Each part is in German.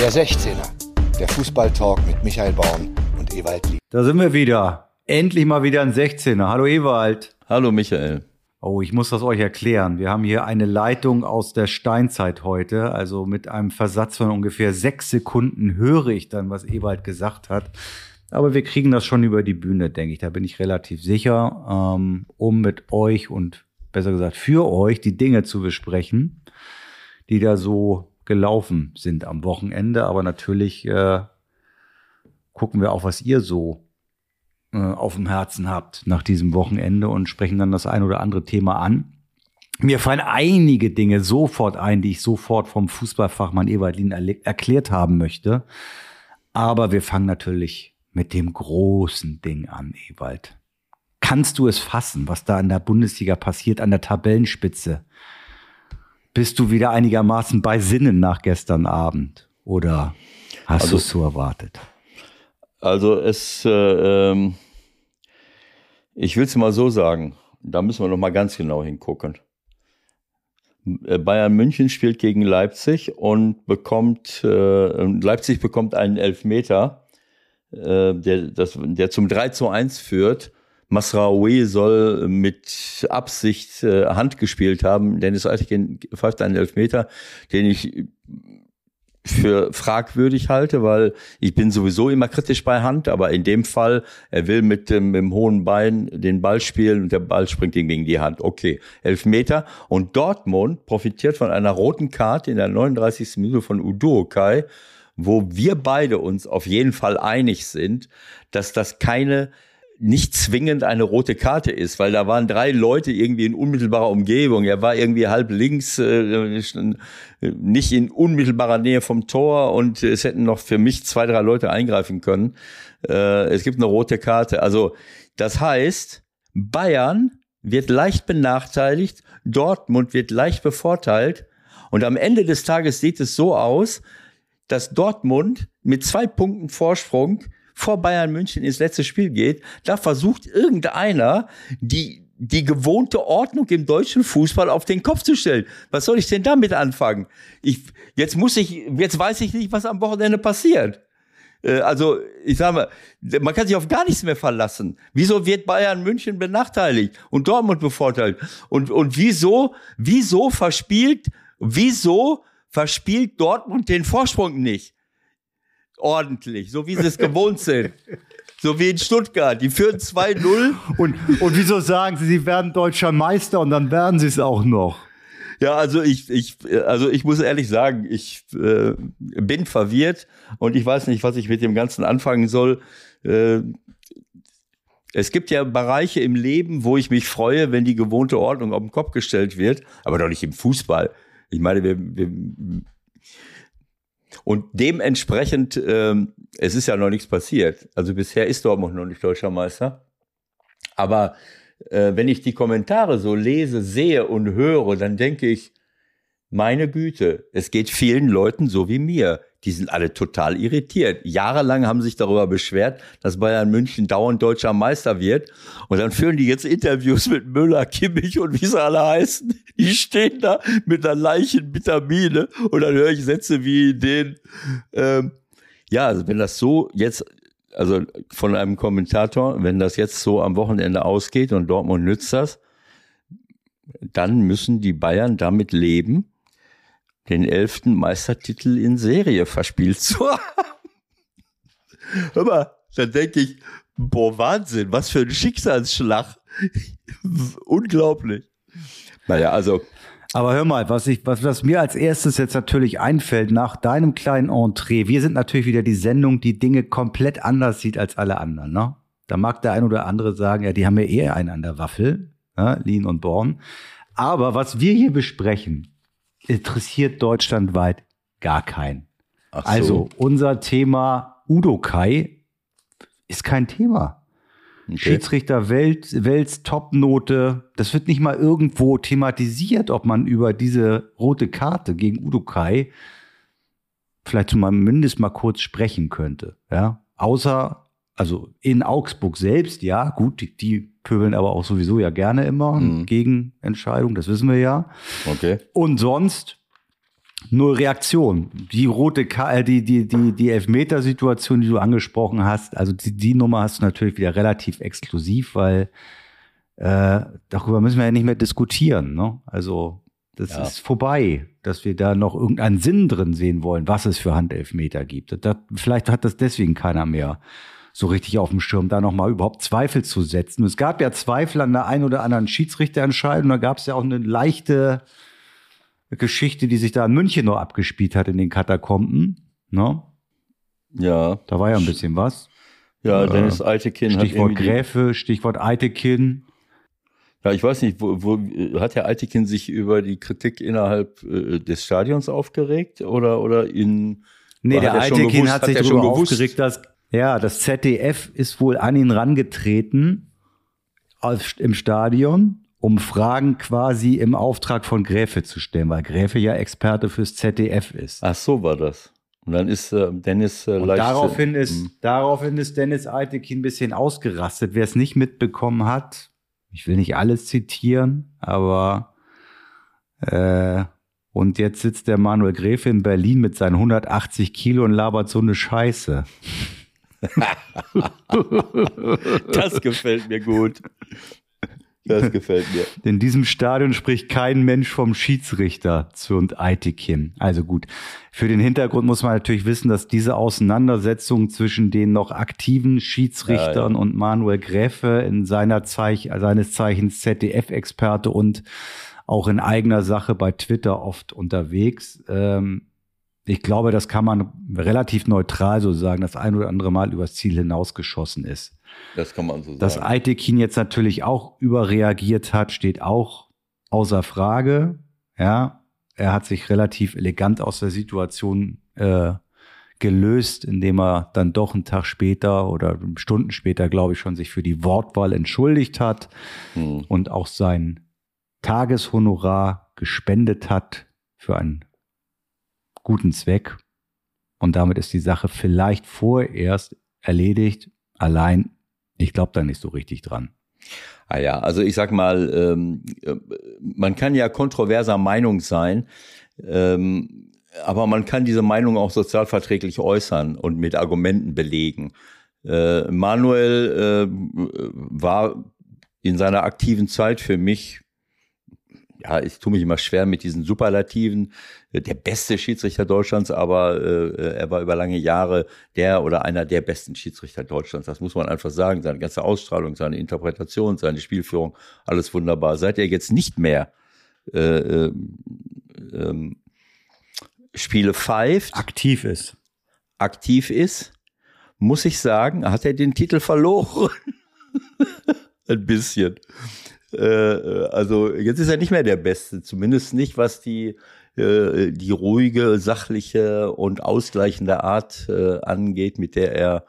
Der 16er, der Fußballtalk mit Michael Baum und Ewald Lieb. Da sind wir wieder. Endlich mal wieder ein 16er. Hallo Ewald. Hallo Michael. Oh, ich muss das euch erklären. Wir haben hier eine Leitung aus der Steinzeit heute. Also mit einem Versatz von ungefähr sechs Sekunden höre ich dann, was Ewald gesagt hat. Aber wir kriegen das schon über die Bühne, denke ich. Da bin ich relativ sicher, ähm, um mit euch und besser gesagt für euch die Dinge zu besprechen, die da so gelaufen sind am Wochenende. Aber natürlich äh, gucken wir auch, was ihr so äh, auf dem Herzen habt nach diesem Wochenende und sprechen dann das ein oder andere Thema an. Mir fallen einige Dinge sofort ein, die ich sofort vom Fußballfachmann Ewaldin erklärt haben möchte. Aber wir fangen natürlich mit dem großen Ding an, Ewald. Kannst du es fassen, was da in der Bundesliga passiert, an der Tabellenspitze? Bist du wieder einigermaßen bei Sinnen nach gestern Abend? Oder hast also, du es so erwartet? Also es, äh, ähm, ich will es mal so sagen, da müssen wir noch mal ganz genau hingucken. Äh, Bayern München spielt gegen Leipzig und bekommt, äh, Leipzig bekommt einen Elfmeter äh, der, das, der zum 3 zu 1 führt. Masraoui soll mit Absicht äh, Hand gespielt haben. Dennis Eitigen pfeift einen Elfmeter, den ich für fragwürdig halte, weil ich bin sowieso immer kritisch bei Hand, aber in dem Fall, er will mit dem, mit dem hohen Bein den Ball spielen und der Ball springt ihm gegen die Hand. Okay, Elfmeter. Und Dortmund profitiert von einer roten Karte in der 39. Minute von Uduokai wo wir beide uns auf jeden Fall einig sind, dass das keine nicht zwingend eine rote Karte ist, weil da waren drei Leute irgendwie in unmittelbarer Umgebung. Er war irgendwie halb links, äh, nicht in unmittelbarer Nähe vom Tor und es hätten noch für mich zwei, drei Leute eingreifen können. Äh, es gibt eine rote Karte. Also das heißt, Bayern wird leicht benachteiligt, Dortmund wird leicht bevorteilt und am Ende des Tages sieht es so aus, dass Dortmund mit zwei Punkten Vorsprung vor Bayern München ins letzte Spiel geht. Da versucht irgendeiner, die, die gewohnte Ordnung im deutschen Fußball auf den Kopf zu stellen. Was soll ich denn damit anfangen? Ich, jetzt muss ich, jetzt weiß ich nicht, was am Wochenende passiert. Äh, also, ich sage mal, man kann sich auf gar nichts mehr verlassen. Wieso wird Bayern München benachteiligt und Dortmund bevorteilt? Und, und wieso, wieso verspielt, wieso verspielt Dortmund den Vorsprung nicht. Ordentlich, so wie sie es gewohnt sind. So wie in Stuttgart. Die führen 2-0. Und, und wieso sagen sie, sie werden deutscher Meister und dann werden sie es auch noch? Ja, also ich, ich, also ich muss ehrlich sagen, ich äh, bin verwirrt und ich weiß nicht, was ich mit dem Ganzen anfangen soll. Äh, es gibt ja Bereiche im Leben, wo ich mich freue, wenn die gewohnte Ordnung auf den Kopf gestellt wird, aber doch nicht im Fußball. Ich meine, wir, wir und dementsprechend, ähm, es ist ja noch nichts passiert. Also bisher ist Dortmund noch nicht deutscher Meister. Aber äh, wenn ich die Kommentare so lese, sehe und höre, dann denke ich, meine Güte, es geht vielen Leuten so wie mir die sind alle total irritiert. Jahrelang haben sich darüber beschwert, dass Bayern München dauernd deutscher Meister wird. Und dann führen die jetzt Interviews mit Müller, Kimmich und wie sie alle heißen. Die stehen da mit einer Leichen Vitamine und dann höre ich Sätze wie den, ähm, ja, also wenn das so jetzt, also von einem Kommentator, wenn das jetzt so am Wochenende ausgeht und Dortmund nützt das, dann müssen die Bayern damit leben, den elften Meistertitel in Serie verspielt zu haben. Hör mal, dann denke ich, boah, Wahnsinn, was für ein Schicksalsschlag. Unglaublich. Naja, also. Aber hör mal, was, ich, was, was mir als erstes jetzt natürlich einfällt, nach deinem kleinen Entree, wir sind natürlich wieder die Sendung, die Dinge komplett anders sieht als alle anderen. Ne? Da mag der ein oder andere sagen, ja, die haben ja eher einen an der Waffel, ja, Lean und Born. Aber was wir hier besprechen, interessiert deutschlandweit gar keinen. So. Also unser Thema Udo Kai ist kein Thema. Okay. Schiedsrichter Welt, Welts Topnote, das wird nicht mal irgendwo thematisiert, ob man über diese rote Karte gegen Udo Kai vielleicht zumindest mal kurz sprechen könnte. Ja, außer also in Augsburg selbst, ja, gut, die, die pöbeln aber auch sowieso ja gerne immer mhm. gegen Entscheidungen, das wissen wir ja. Okay. Und sonst Null Reaktion. Die rote, Ka äh, die, die, die, die Elfmetersituation, die du angesprochen hast, also die, die Nummer hast du natürlich wieder relativ exklusiv, weil äh, darüber müssen wir ja nicht mehr diskutieren. Ne? Also das ja. ist vorbei, dass wir da noch irgendeinen Sinn drin sehen wollen, was es für Handelfmeter gibt. Das, vielleicht hat das deswegen keiner mehr so richtig auf dem Schirm, da nochmal überhaupt Zweifel zu setzen. Es gab ja Zweifel an der einen oder anderen Schiedsrichterentscheidung. Da gab es ja auch eine leichte Geschichte, die sich da in München noch abgespielt hat in den Katakomben. Ne? Ja. Da war ja ein bisschen was. Ja, Dennis Eitekin Stichwort Gräfe, Stichwort Eitekin. Ja, ich weiß nicht, wo, wo hat Herr Eitekin sich über die Kritik innerhalb äh, des Stadions aufgeregt oder oder in Nee, der Eitekin hat, hat sich darüber aufgeregt, dass ja, das ZDF ist wohl an ihn rangetreten im Stadion, um Fragen quasi im Auftrag von Gräfe zu stellen, weil Gräfe ja Experte fürs ZDF ist. Ach so war das. Und dann ist äh, Dennis äh, leicht. Daraufhin ist, hm. daraufhin ist Dennis Eitekin ein bisschen ausgerastet. Wer es nicht mitbekommen hat, ich will nicht alles zitieren, aber äh, und jetzt sitzt der Manuel Gräfe in Berlin mit seinen 180 Kilo und labert so eine Scheiße. das gefällt mir gut. Das gefällt mir. In diesem Stadion spricht kein Mensch vom Schiedsrichter zu und Eitikim. Also gut. Für den Hintergrund muss man natürlich wissen, dass diese Auseinandersetzung zwischen den noch aktiven Schiedsrichtern ja, ja. und Manuel Gräfe in seiner Zeich, seines Zeichens ZDF-Experte und auch in eigener Sache bei Twitter oft unterwegs, ähm, ich glaube, das kann man relativ neutral so sagen, das ein oder andere Mal übers Ziel hinausgeschossen ist. Das kann man so sagen. Dass Aitekin jetzt natürlich auch überreagiert hat, steht auch außer Frage. Ja, er hat sich relativ elegant aus der Situation äh, gelöst, indem er dann doch einen Tag später oder Stunden später, glaube ich, schon sich für die Wortwahl entschuldigt hat hm. und auch sein Tageshonorar gespendet hat für ein guten Zweck. Und damit ist die Sache vielleicht vorerst erledigt. Allein, ich glaube da nicht so richtig dran. Ah ja, also ich sag mal, ähm, äh, man kann ja kontroverser Meinung sein, ähm, aber man kann diese Meinung auch sozialverträglich äußern und mit Argumenten belegen. Äh, Manuel äh, war in seiner aktiven Zeit für mich ja, ich tue mich immer schwer mit diesen Superlativen. Äh, der beste Schiedsrichter Deutschlands, aber äh, er war über lange Jahre der oder einer der besten Schiedsrichter Deutschlands. Das muss man einfach sagen. Seine ganze Ausstrahlung, seine Interpretation, seine Spielführung, alles wunderbar. Seit er jetzt nicht mehr äh, äh, äh, Spiele pfeift, aktiv ist, aktiv ist, muss ich sagen, hat er den Titel verloren. Ein bisschen. Äh, äh, also jetzt ist er nicht mehr der Beste, zumindest nicht, was die, äh, die ruhige, sachliche und ausgleichende Art angeht, mit der er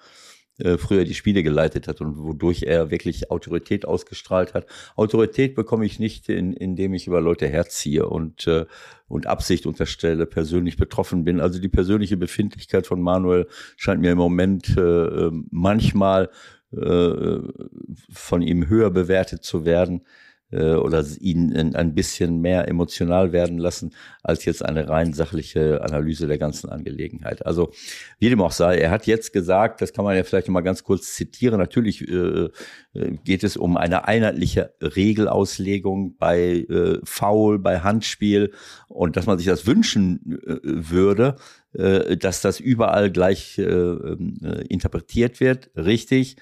früher die Spiele geleitet hat und wodurch er wirklich Autorität ausgestrahlt hat. Autorität bekomme ich nicht, in, indem ich über Leute herziehe und, und Absicht unterstelle, persönlich betroffen bin. Also die persönliche Befindlichkeit von Manuel scheint mir im Moment manchmal von ihm höher bewertet zu werden äh, oder ihn ein bisschen mehr emotional werden lassen, als jetzt eine rein sachliche Analyse der ganzen Angelegenheit. Also wie dem auch sei, er hat jetzt gesagt, das kann man ja vielleicht noch mal ganz kurz zitieren, natürlich äh, äh geht es um eine einheitliche Regelauslegung bei äh, Foul, bei Handspiel und dass man sich das wünschen äh, würde, äh, dass das überall gleich äh, äh, interpretiert wird, richtig.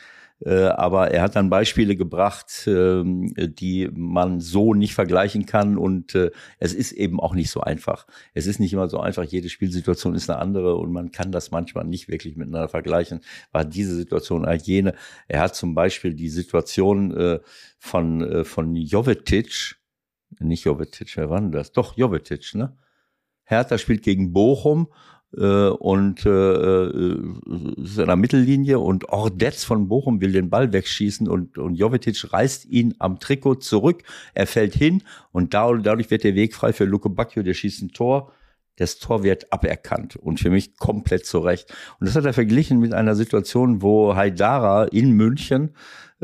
Äh, aber er hat dann Beispiele gebracht, ähm, die man so nicht vergleichen kann. Und äh, es ist eben auch nicht so einfach. Es ist nicht immer so einfach. Jede Spielsituation ist eine andere und man kann das manchmal nicht wirklich miteinander vergleichen. War diese Situation eigentlich jene? Er hat zum Beispiel die Situation äh, von, von Jovetic, nicht Jovetic, wer war denn das? Doch, Jovetic, ne? Hertha spielt gegen Bochum äh, und äh, äh, ist an der Mittellinie und Ordetz von Bochum will den Ball wegschießen und, und Jovetic reißt ihn am Trikot zurück. Er fällt hin und dadurch wird der Weg frei für Luke Bacchio, der schießt ein Tor. Das Tor wird aberkannt und für mich komplett zurecht. Und das hat er verglichen mit einer Situation, wo Haidara in München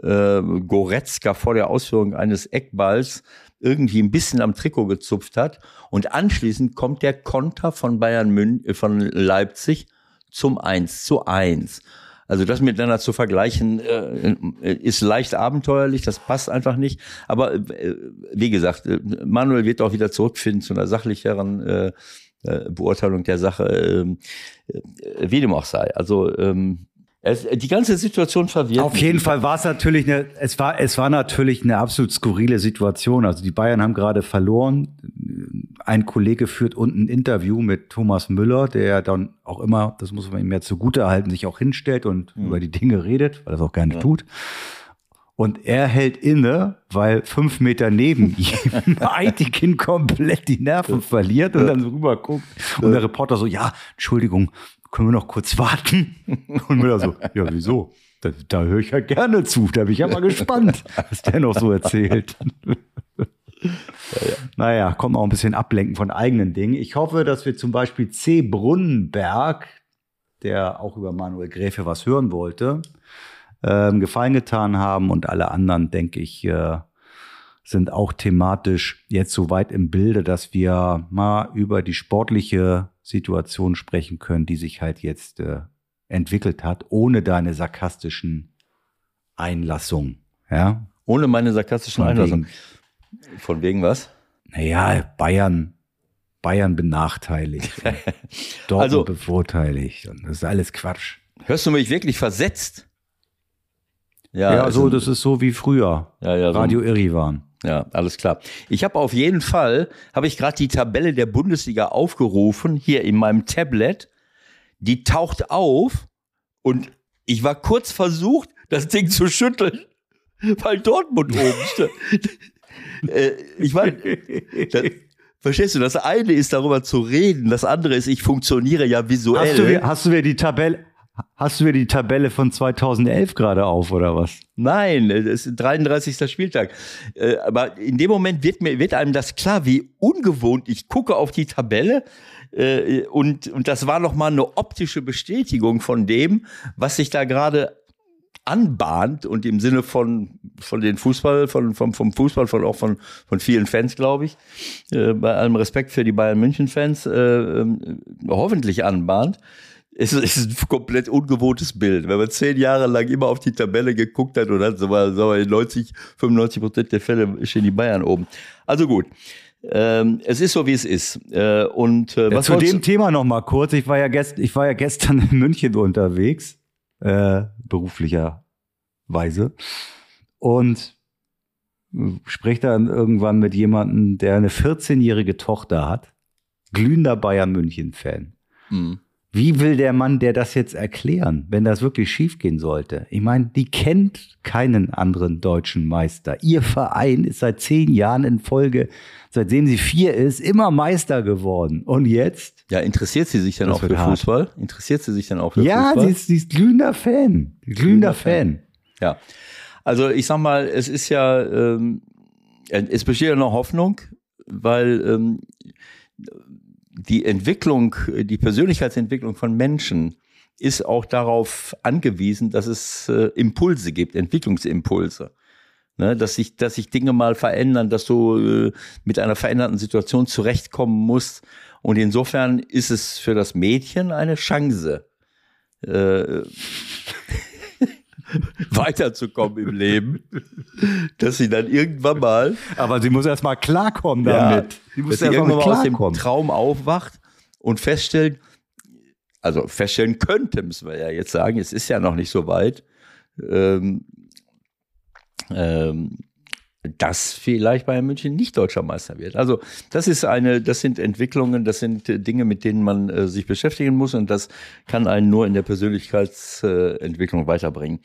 äh, Goretzka vor der Ausführung eines Eckballs irgendwie ein bisschen am Trikot gezupft hat. Und anschließend kommt der Konter von Bayern Mün äh, von Leipzig zum 1 zu 1. Also das miteinander zu vergleichen, äh, ist leicht abenteuerlich, das passt einfach nicht. Aber äh, wie gesagt, äh, Manuel wird auch wieder zurückfinden zu einer sachlicheren äh, äh Beurteilung der Sache, ähm, äh, wie dem auch sei. Also ähm, es, die ganze Situation verwirrt. Auf jeden Fall war es natürlich eine, es war, es war natürlich eine absolut skurrile Situation. Also die Bayern haben gerade verloren. Ein Kollege führt unten ein Interview mit Thomas Müller, der dann auch immer, das muss man ihm ja zugute halten, sich auch hinstellt und mhm. über die Dinge redet, weil er es auch gerne ja. tut. Und er hält inne, weil fünf Meter neben ihm Aitikin komplett die Nerven verliert und dann so rüber guckt. Und der Reporter so, ja, Entschuldigung, können wir noch kurz warten? Und Müller so, ja, wieso? Da, da höre ich ja gerne zu. Da bin ich ja mal gespannt, was der noch so erzählt. Ja, ja. Naja, kommt auch ein bisschen ablenken von eigenen Dingen. Ich hoffe, dass wir zum Beispiel C. Brunnenberg, der auch über Manuel Gräfe was hören wollte, ähm, Gefallen getan haben und alle anderen, denke ich, äh, sind auch thematisch jetzt so weit im Bilde, dass wir mal über die sportliche Situation sprechen können, die sich halt jetzt äh, entwickelt hat, ohne deine sarkastischen Einlassungen. Ja? Ohne meine sarkastischen Einlassungen. Von wegen was? Naja, Bayern, Bayern benachteiligt. Dortmund also, bevorteiligt. Und das ist alles Quatsch. Hörst du mich wirklich versetzt? Ja, ja so, das ist so wie früher. Ja, ja, Radio so. Irivan. Ja, alles klar. Ich habe auf jeden Fall, habe ich gerade die Tabelle der Bundesliga aufgerufen, hier in meinem Tablet. Die taucht auf und ich war kurz versucht, das Ding zu schütteln, weil Dortmund oben steht. äh, ich meine, verstehst du, das eine ist darüber zu reden, das andere ist, ich funktioniere ja visuell. Hast du, hast du mir die Tabelle, Hast du mir die Tabelle von 2011 gerade auf oder was? Nein, es ist 33. Spieltag. Äh, aber in dem Moment wird mir wird einem das klar, wie ungewohnt. Ich gucke auf die Tabelle äh, und und das war noch mal eine optische Bestätigung von dem, was sich da gerade anbahnt und im Sinne von von den Fußball von vom, vom Fußball von auch von von vielen Fans glaube ich äh, bei allem Respekt für die Bayern München Fans ähm, hoffentlich anbahnt es ist ein komplett ungewohntes Bild. Wenn man zehn Jahre lang immer auf die Tabelle geguckt hat und dann so mal, so in 90, 95 Prozent der Fälle stehen die Bayern oben. Also gut. Ähm, es ist so, wie es ist. Äh, und äh, was ja, zu dem Thema noch mal kurz. Ich war ja, gest ich war ja gestern in München unterwegs, äh, beruflicherweise. Und spreche dann irgendwann mit jemandem, der eine 14-jährige Tochter hat, glühender Bayern München-Fan. Mhm. Wie will der Mann der das jetzt erklären, wenn das wirklich schiefgehen sollte? Ich meine, die kennt keinen anderen deutschen Meister. Ihr Verein ist seit zehn Jahren in Folge, seitdem sie vier ist, immer Meister geworden. Und jetzt? Ja, interessiert sie sich dann auch für hart. Fußball? Interessiert sie sich dann auch für ja, Fußball? Ja, sie ist, sie ist glühender Fan. Glühender, glühender Fan. Fan. Ja. Also ich sag mal, es ist ja, ähm, es besteht ja noch Hoffnung, weil ähm, die Entwicklung, die Persönlichkeitsentwicklung von Menschen ist auch darauf angewiesen, dass es äh, Impulse gibt, Entwicklungsimpulse. Ne, dass sich, dass sich Dinge mal verändern, dass du äh, mit einer veränderten Situation zurechtkommen musst. Und insofern ist es für das Mädchen eine Chance. Äh, weiterzukommen im Leben, dass sie dann irgendwann mal. Aber sie muss erst mal klarkommen damit. Ja, sie muss erst mal aus dem Traum aufwacht und feststellt, also feststellen könnte, müssen wir ja jetzt sagen, es ist ja noch nicht so weit, ähm, ähm, dass vielleicht Bayern München nicht deutscher Meister wird. Also das ist eine, das sind Entwicklungen, das sind äh, Dinge, mit denen man äh, sich beschäftigen muss und das kann einen nur in der Persönlichkeitsentwicklung weiterbringen.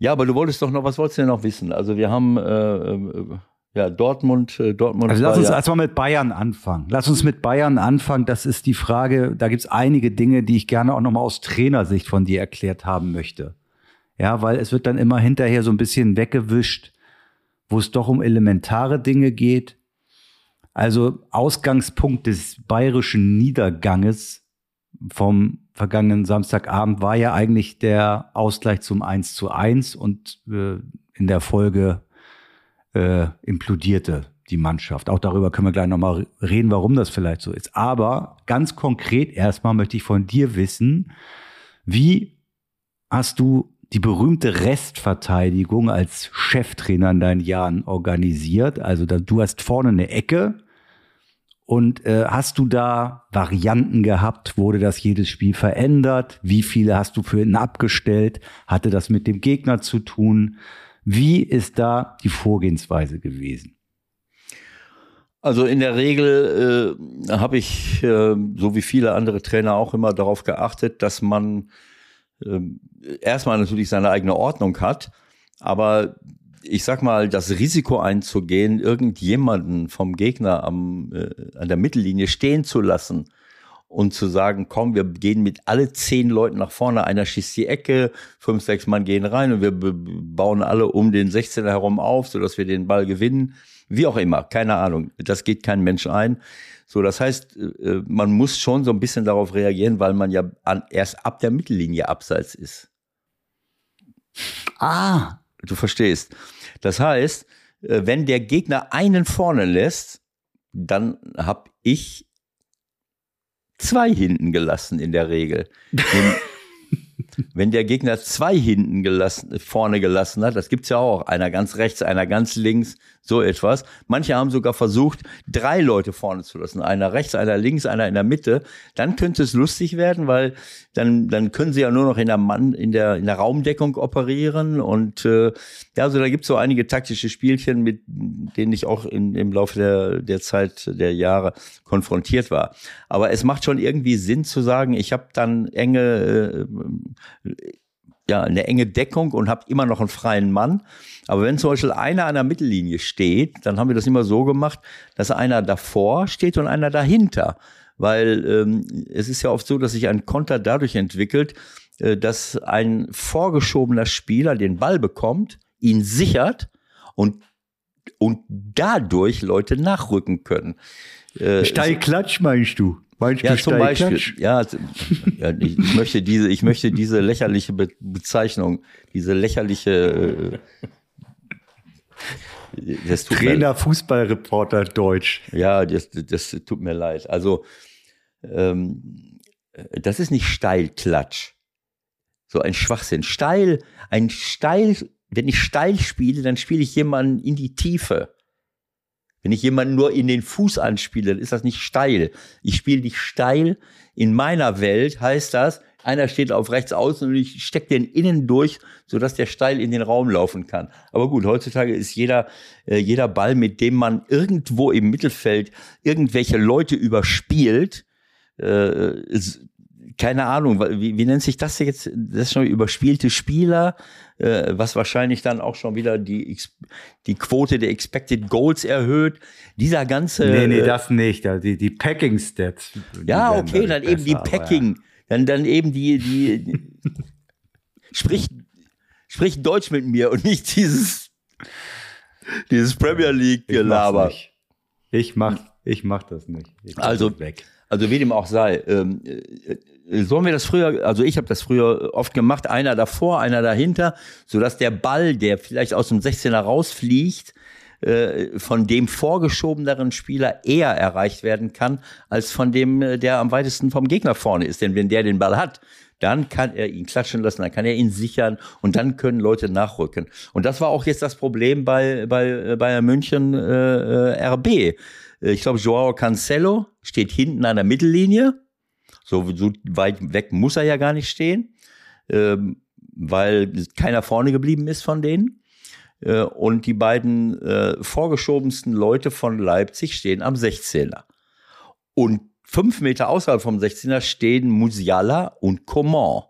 Ja, aber du wolltest doch noch, was wolltest du denn noch wissen? Also wir haben äh, äh, ja Dortmund, äh, Dortmund. Also lass uns erstmal mit Bayern anfangen. Lass uns mit Bayern anfangen. Das ist die Frage. Da gibt es einige Dinge, die ich gerne auch nochmal aus Trainersicht von dir erklärt haben möchte. Ja, weil es wird dann immer hinterher so ein bisschen weggewischt wo es doch um elementare Dinge geht. Also Ausgangspunkt des bayerischen Niederganges vom vergangenen Samstagabend war ja eigentlich der Ausgleich zum 1 zu 1 und äh, in der Folge äh, implodierte die Mannschaft. Auch darüber können wir gleich nochmal reden, warum das vielleicht so ist. Aber ganz konkret erstmal möchte ich von dir wissen, wie hast du die berühmte Restverteidigung als Cheftrainer in deinen Jahren organisiert? Also du hast vorne eine Ecke und äh, hast du da Varianten gehabt? Wurde das jedes Spiel verändert? Wie viele hast du für ihn abgestellt? Hatte das mit dem Gegner zu tun? Wie ist da die Vorgehensweise gewesen? Also in der Regel äh, habe ich, äh, so wie viele andere Trainer auch immer darauf geachtet, dass man erstmal natürlich seine eigene Ordnung hat, aber ich sag mal, das Risiko einzugehen, irgendjemanden vom Gegner am, äh, an der Mittellinie stehen zu lassen und zu sagen, komm, wir gehen mit alle zehn Leuten nach vorne, einer schießt die Ecke, fünf, sechs Mann gehen rein und wir bauen alle um den 16er herum auf, sodass wir den Ball gewinnen. Wie auch immer, keine Ahnung. Das geht kein Mensch ein. So, das heißt, äh, man muss schon so ein bisschen darauf reagieren, weil man ja an, erst ab der Mittellinie abseits ist. Ah, du verstehst. Das heißt, äh, wenn der Gegner einen vorne lässt, dann habe ich zwei hinten gelassen in der Regel. Wenn der Gegner zwei hinten gelassen, vorne gelassen hat, das gibt's ja auch, einer ganz rechts, einer ganz links, so etwas. Manche haben sogar versucht, drei Leute vorne zu lassen, einer rechts, einer links, einer in der Mitte. Dann könnte es lustig werden, weil dann, dann können sie ja nur noch in der Mann, in der, in der Raumdeckung operieren. Und äh, ja, also da gibt's so einige taktische Spielchen, mit denen ich auch in, im Laufe der, der Zeit, der Jahre konfrontiert war. Aber es macht schon irgendwie Sinn zu sagen, ich habe dann enge äh, ja, eine enge Deckung und habe immer noch einen freien Mann. Aber wenn zum Beispiel einer an der Mittellinie steht, dann haben wir das immer so gemacht, dass einer davor steht und einer dahinter. Weil ähm, es ist ja oft so, dass sich ein Konter dadurch entwickelt, äh, dass ein vorgeschobener Spieler den Ball bekommt, ihn sichert und, und dadurch Leute nachrücken können. Äh, Steilklatsch meinst du? Meinst ja, zum Beispiel. Ja, ja ich, ich, möchte diese, ich möchte diese lächerliche Be Bezeichnung, diese lächerliche. Äh, das tut Trainer, mir, Fußballreporter, Deutsch. Ja, das, das tut mir leid. Also, ähm, das ist nicht Steilklatsch. So ein Schwachsinn. Steil, ein Steil, wenn ich steil spiele, dann spiele ich jemanden in die Tiefe. Wenn ich jemanden nur in den Fuß anspiele, dann ist das nicht steil. Ich spiele nicht steil. In meiner Welt heißt das, einer steht auf rechts außen und ich stecke den innen durch, sodass der steil in den Raum laufen kann. Aber gut, heutzutage ist jeder, äh, jeder Ball, mit dem man irgendwo im Mittelfeld irgendwelche Leute überspielt, äh, keine Ahnung, wie, wie nennt sich das jetzt? Das ist schon überspielte Spieler, äh, was wahrscheinlich dann auch schon wieder die, die Quote der Expected Goals erhöht. Dieser ganze. Nee, nee, das nicht. Also die, die Packing Stats. Ja, okay, dann besser, eben die Packing. Ja. Dann, dann eben die, die, die sprich, sprich Deutsch mit mir und nicht dieses, dieses Premier League Gelaber. Ich mach, ich mach das nicht. also, weg. Also wie dem auch sei, ähm, äh, sollen wir das früher, also ich habe das früher oft gemacht, einer davor, einer dahinter, so dass der Ball, der vielleicht aus dem 16er rausfliegt, äh, von dem vorgeschobeneren Spieler eher erreicht werden kann, als von dem, äh, der am weitesten vom Gegner vorne ist. Denn wenn der den Ball hat, dann kann er ihn klatschen lassen, dann kann er ihn sichern und dann können Leute nachrücken. Und das war auch jetzt das Problem bei, bei Bayern München äh, RB. Ich glaube, Joao Cancelo steht hinten an der Mittellinie so, so weit weg muss er ja gar nicht stehen, ähm, weil keiner vorne geblieben ist von denen. Äh, und die beiden äh, vorgeschobensten Leute von Leipzig stehen am 16er. Und fünf Meter außerhalb vom 16er stehen Musiala und Coman.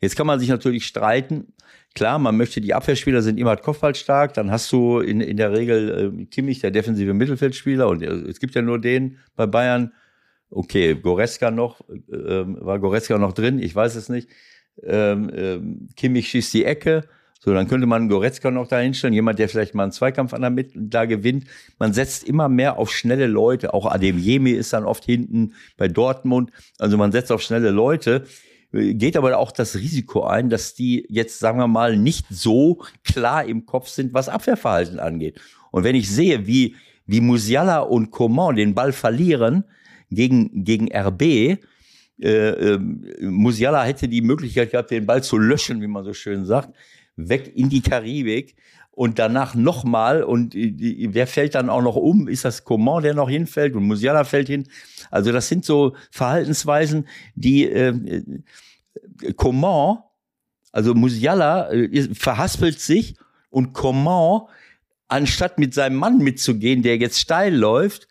Jetzt kann man sich natürlich streiten. Klar, man möchte, die Abwehrspieler sind immer kopfballstark, dann hast du in, in der Regel äh, Kimmich, der defensive Mittelfeldspieler, und äh, es gibt ja nur den bei Bayern, okay, Goretzka noch, ähm, war Goretzka noch drin, ich weiß es nicht. Ähm, ähm, Kimmich schießt die Ecke. So, dann könnte man Goretzka noch da hinstellen, jemand, der vielleicht mal einen Zweikampf an der Mitte da gewinnt. Man setzt immer mehr auf schnelle Leute. Auch Adeyemi ist dann oft hinten bei Dortmund. Also man setzt auf schnelle Leute, geht aber auch das Risiko ein, dass die jetzt, sagen wir mal, nicht so klar im Kopf sind, was Abwehrverhalten angeht. Und wenn ich sehe, wie wie Musiala und Coman den Ball verlieren gegen, gegen RB. Äh, äh, Musiala hätte die Möglichkeit gehabt, den Ball zu löschen, wie man so schön sagt, weg in die Karibik und danach nochmal und wer fällt dann auch noch um? Ist das Coman, der noch hinfällt und Musiala fällt hin? Also das sind so Verhaltensweisen, die äh, Coman, also Musiala äh, verhaspelt sich und Coman, anstatt mit seinem Mann mitzugehen, der jetzt steil läuft,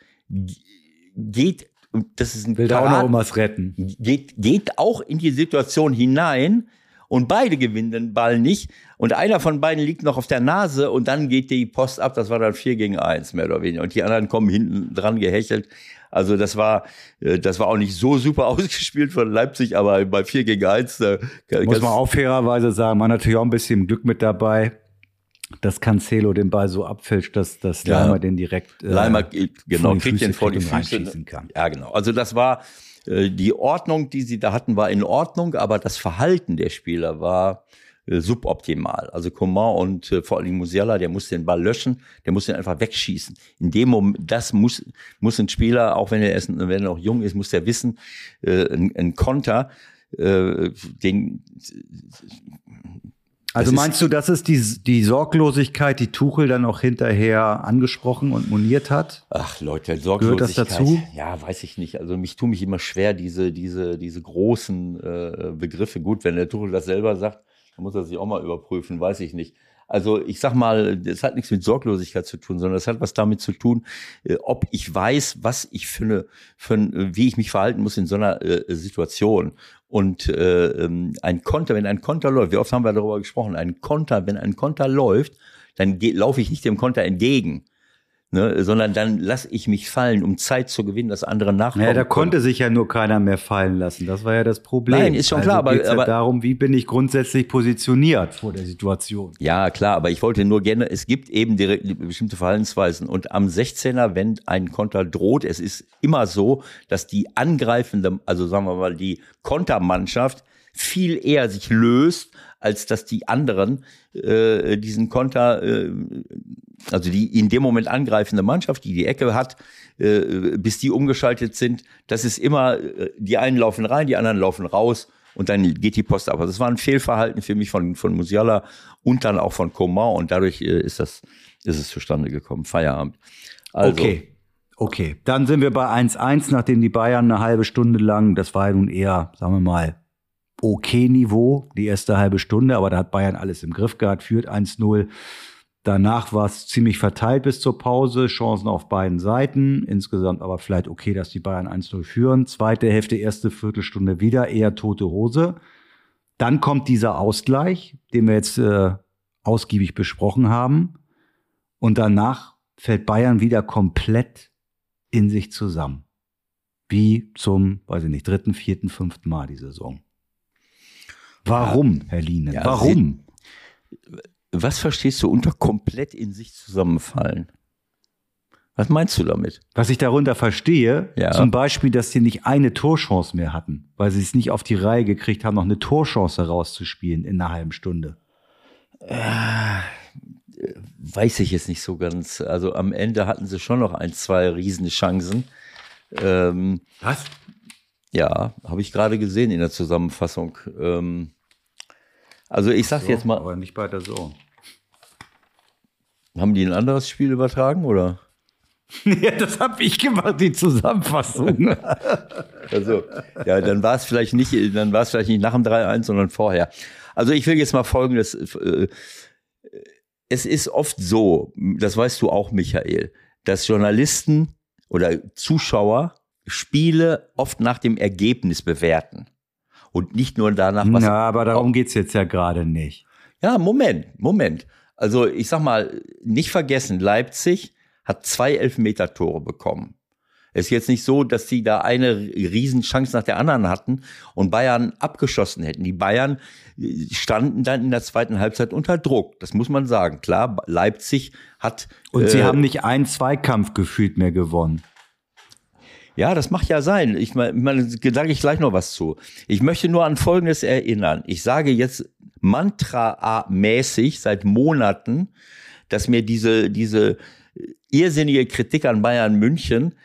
geht und das ist ein Will da auch noch was retten. Geht, geht auch in die Situation hinein und beide gewinnen den Ball nicht und einer von beiden liegt noch auf der Nase und dann geht die Post ab. Das war dann vier gegen eins mehr oder weniger und die anderen kommen hinten dran gehechelt. Also das war, äh, das war auch nicht so super ausgespielt von Leipzig, aber bei vier gegen eins äh, muss man auch fairerweise sagen, man hat natürlich auch ein bisschen Glück mit dabei dass Cancelo den Ball so abfälscht, dass, dass ja. Leimer den direkt äh, Leimer, genau, kriegt den vor die Füße kann. Ja, genau. Also das war äh, die Ordnung, die sie da hatten, war in Ordnung, aber das Verhalten der Spieler war äh, suboptimal. Also Coman und äh, vor allem Musiala, der muss den Ball löschen, der muss den einfach wegschießen. In dem Moment, das muss, muss ein Spieler, auch wenn er erst, wenn er noch jung ist, muss er wissen, äh, ein, ein Konter, äh, den also meinst du, das ist die, die Sorglosigkeit, die Tuchel dann auch hinterher angesprochen und moniert hat? Ach Leute, Sorglosigkeit. Gehört das dazu? Ja, weiß ich nicht. Also mich tue mich immer schwer, diese, diese, diese großen äh, Begriffe. Gut, wenn der Tuchel das selber sagt, dann muss er sich auch mal überprüfen, weiß ich nicht. Also ich sag mal, das hat nichts mit Sorglosigkeit zu tun, sondern es hat was damit zu tun, äh, ob ich weiß, was ich für eine, für ein, wie ich mich verhalten muss in so einer äh, Situation. Und äh, ähm, ein Konter, wenn ein Konter läuft, wie oft haben wir darüber gesprochen, ein Konter, wenn ein Konter läuft, dann laufe ich nicht dem Konter entgegen, ne, sondern dann lasse ich mich fallen, um Zeit zu gewinnen, dass andere nachkommen. Ja, da konnte sich ja nur keiner mehr fallen lassen. Das war ja das Problem. Nein, ist schon also klar, aber, aber darum, wie bin ich grundsätzlich positioniert vor der Situation. Ja, klar, aber ich wollte nur gerne, es gibt eben bestimmte Verhaltensweisen und am 16er, wenn ein Konter droht, es ist immer so, dass die angreifende, also sagen wir mal die Kontermannschaft viel eher sich löst, als dass die anderen äh, diesen Konter, äh, also die in dem Moment angreifende Mannschaft, die die Ecke hat, äh, bis die umgeschaltet sind, das ist immer, äh, die einen laufen rein, die anderen laufen raus und dann geht die Post ab. Also das war ein Fehlverhalten für mich von, von Musiala und dann auch von Coman und dadurch äh, ist das, ist es zustande gekommen. Feierabend. Also, okay. Okay, dann sind wir bei 1-1, nachdem die Bayern eine halbe Stunde lang, das war ja nun eher, sagen wir mal, okay Niveau, die erste halbe Stunde, aber da hat Bayern alles im Griff gehabt, führt 1-0. Danach war es ziemlich verteilt bis zur Pause, Chancen auf beiden Seiten. Insgesamt aber vielleicht okay, dass die Bayern 1-0 führen. Zweite Hälfte, erste Viertelstunde wieder eher tote Hose. Dann kommt dieser Ausgleich, den wir jetzt äh, ausgiebig besprochen haben. Und danach fällt Bayern wieder komplett in sich zusammen. Wie zum, weiß ich nicht, dritten, vierten, fünften Mal die Saison. Warum, Herr Lienen? Ja, Warum? was verstehst du unter komplett in sich zusammenfallen? Was meinst du damit? Was ich darunter verstehe, ja. zum Beispiel, dass sie nicht eine Torchance mehr hatten, weil sie es nicht auf die Reihe gekriegt haben, noch eine Torchance rauszuspielen in einer halben Stunde. Äh, weiß ich jetzt nicht so ganz. Also am Ende hatten sie schon noch ein, zwei Riesenchancen. Ähm, Was? Ja, habe ich gerade gesehen in der Zusammenfassung. Ähm, also ich sag so, jetzt mal. Aber nicht weiter so. Haben die ein anderes Spiel übertragen oder? ja, das habe ich gemacht, die Zusammenfassung. also, ja, dann war es vielleicht nicht, dann war es vielleicht nicht nach dem 3-1, sondern vorher. Also ich will jetzt mal folgendes. Äh, es ist oft so, das weißt du auch, Michael, dass Journalisten oder Zuschauer Spiele oft nach dem Ergebnis bewerten und nicht nur danach, was. Ja, aber darum geht's jetzt ja gerade nicht. Ja, Moment, Moment. Also ich sag mal, nicht vergessen, Leipzig hat zwei Elfmeter-Tore bekommen. Es ist jetzt nicht so, dass sie da eine Riesenchance nach der anderen hatten und Bayern abgeschossen hätten. Die Bayern äh, standen dann in der zweiten Halbzeit unter Druck. Das muss man sagen. Klar, Leipzig hat. Und äh, sie haben nicht einen Zweikampf gefühlt mehr gewonnen. Ja, das macht ja sein. Ich meine, sage ich gleich noch was zu. Ich möchte nur an Folgendes erinnern. Ich sage jetzt Mantra-mäßig seit Monaten, dass mir diese, diese irrsinnige Kritik an Bayern München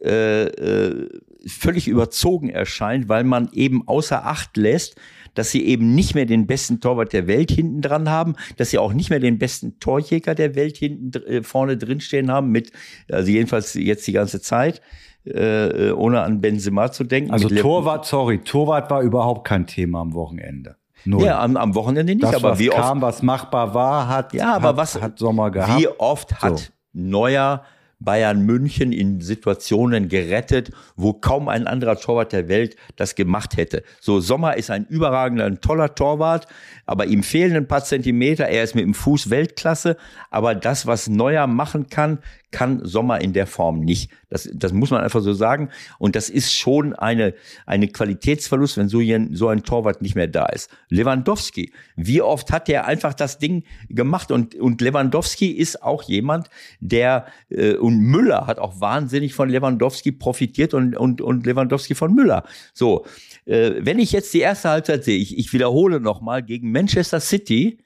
äh, äh, völlig überzogen erscheint, weil man eben außer Acht lässt, dass sie eben nicht mehr den besten Torwart der Welt hinten dran haben, dass sie auch nicht mehr den besten Torjäger der Welt hinten äh, vorne drin stehen haben, mit, also jedenfalls jetzt die ganze Zeit, äh, ohne an Benzema zu denken. Also Torwart, sorry, Torwart war überhaupt kein Thema am Wochenende. Null. Ja, am, am Wochenende nicht, das, aber wie kam, oft, was machbar war, hat, ja, aber hat, was, hat Sommer gehabt. Wie oft hat So. Neuer Bayern München in Situationen gerettet, wo kaum ein anderer Torwart der Welt das gemacht hätte. So, Sommer ist ein überragender, ein toller Torwart, aber ihm fehlen ein paar Zentimeter. Er ist mit dem Fuß Weltklasse, aber das, was Neuer machen kann, kann Sommer in der Form nicht. Das, das muss man einfach so sagen. Und das ist schon eine, eine Qualitätsverlust, wenn so, ein- so ein Torwart nicht mehr da ist. Lewandowski, wie oft hat der einfach das Ding gemacht? Und, und Lewandowski ist auch jemand, der, äh, und Müller hat auch wahnsinnig von Lewandowski profitiert und, und, und Lewandowski von Müller. So, äh, wenn ich jetzt die erste Halbzeit sehe, ich, ich wiederhole nochmal, gegen Manchester City,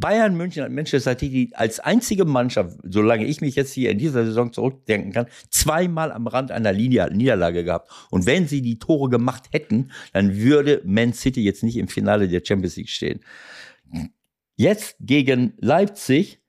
Bayern München hat Manchester City als einzige Mannschaft, solange ich mich jetzt hier in dieser Saison zurückdenken kann, zweimal am Rand einer Linie, Niederlage gehabt. Und wenn sie die Tore gemacht hätten, dann würde Man City jetzt nicht im Finale der Champions League stehen. Jetzt gegen Leipzig,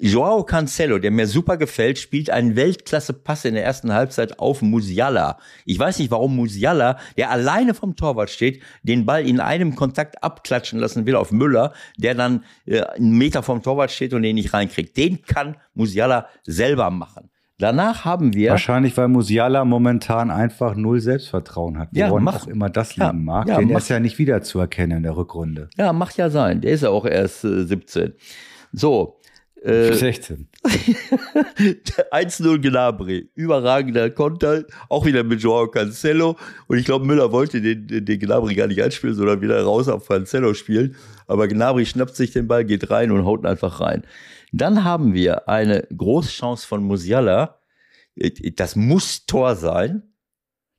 Joao Cancelo, der mir super gefällt, spielt einen Weltklasse-Pass in der ersten Halbzeit auf Musiala. Ich weiß nicht, warum Musiala, der alleine vom Torwart steht, den Ball in einem Kontakt abklatschen lassen will auf Müller, der dann äh, einen Meter vom Torwart steht und den nicht reinkriegt. Den kann Musiala selber machen. Danach haben wir Wahrscheinlich, weil Musiala momentan einfach null Selbstvertrauen hat. Ja, Woran mach- auch immer das Ja, liegen mag. ja, Den mach- ist ja nicht wiederzuerkennen in der Rückrunde. Ja, macht ja sein. Der ist ja auch erst äh, 17. So. Äh, 16. 1-0 Gnabry. Überragender Konter. Auch wieder mit Joao Cancelo. Und ich glaube, Müller wollte den, den Gnabry gar nicht einspielen, sondern wieder raus auf Cancelo spielen. Aber Gnabry schnappt sich den Ball, geht rein und haut ihn einfach rein. Dann haben wir eine Großchance von Musiala. Das muss Tor sein.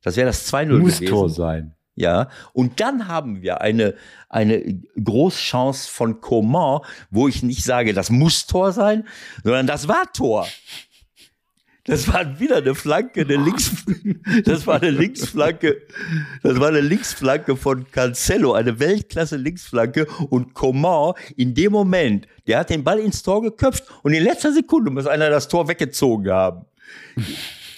Das wäre das 2-0 Muss gewesen. Tor sein. Ja, und dann haben wir eine, eine Großchance von Coman, wo ich nicht sage, das muss Tor sein, sondern das war Tor. Das war wieder eine Flanke, eine Links, das war eine Linksflanke, das war eine Linksflanke von Cancelo, eine Weltklasse Linksflanke. Und Coman in dem Moment, der hat den Ball ins Tor geköpft und in letzter Sekunde muss einer das Tor weggezogen haben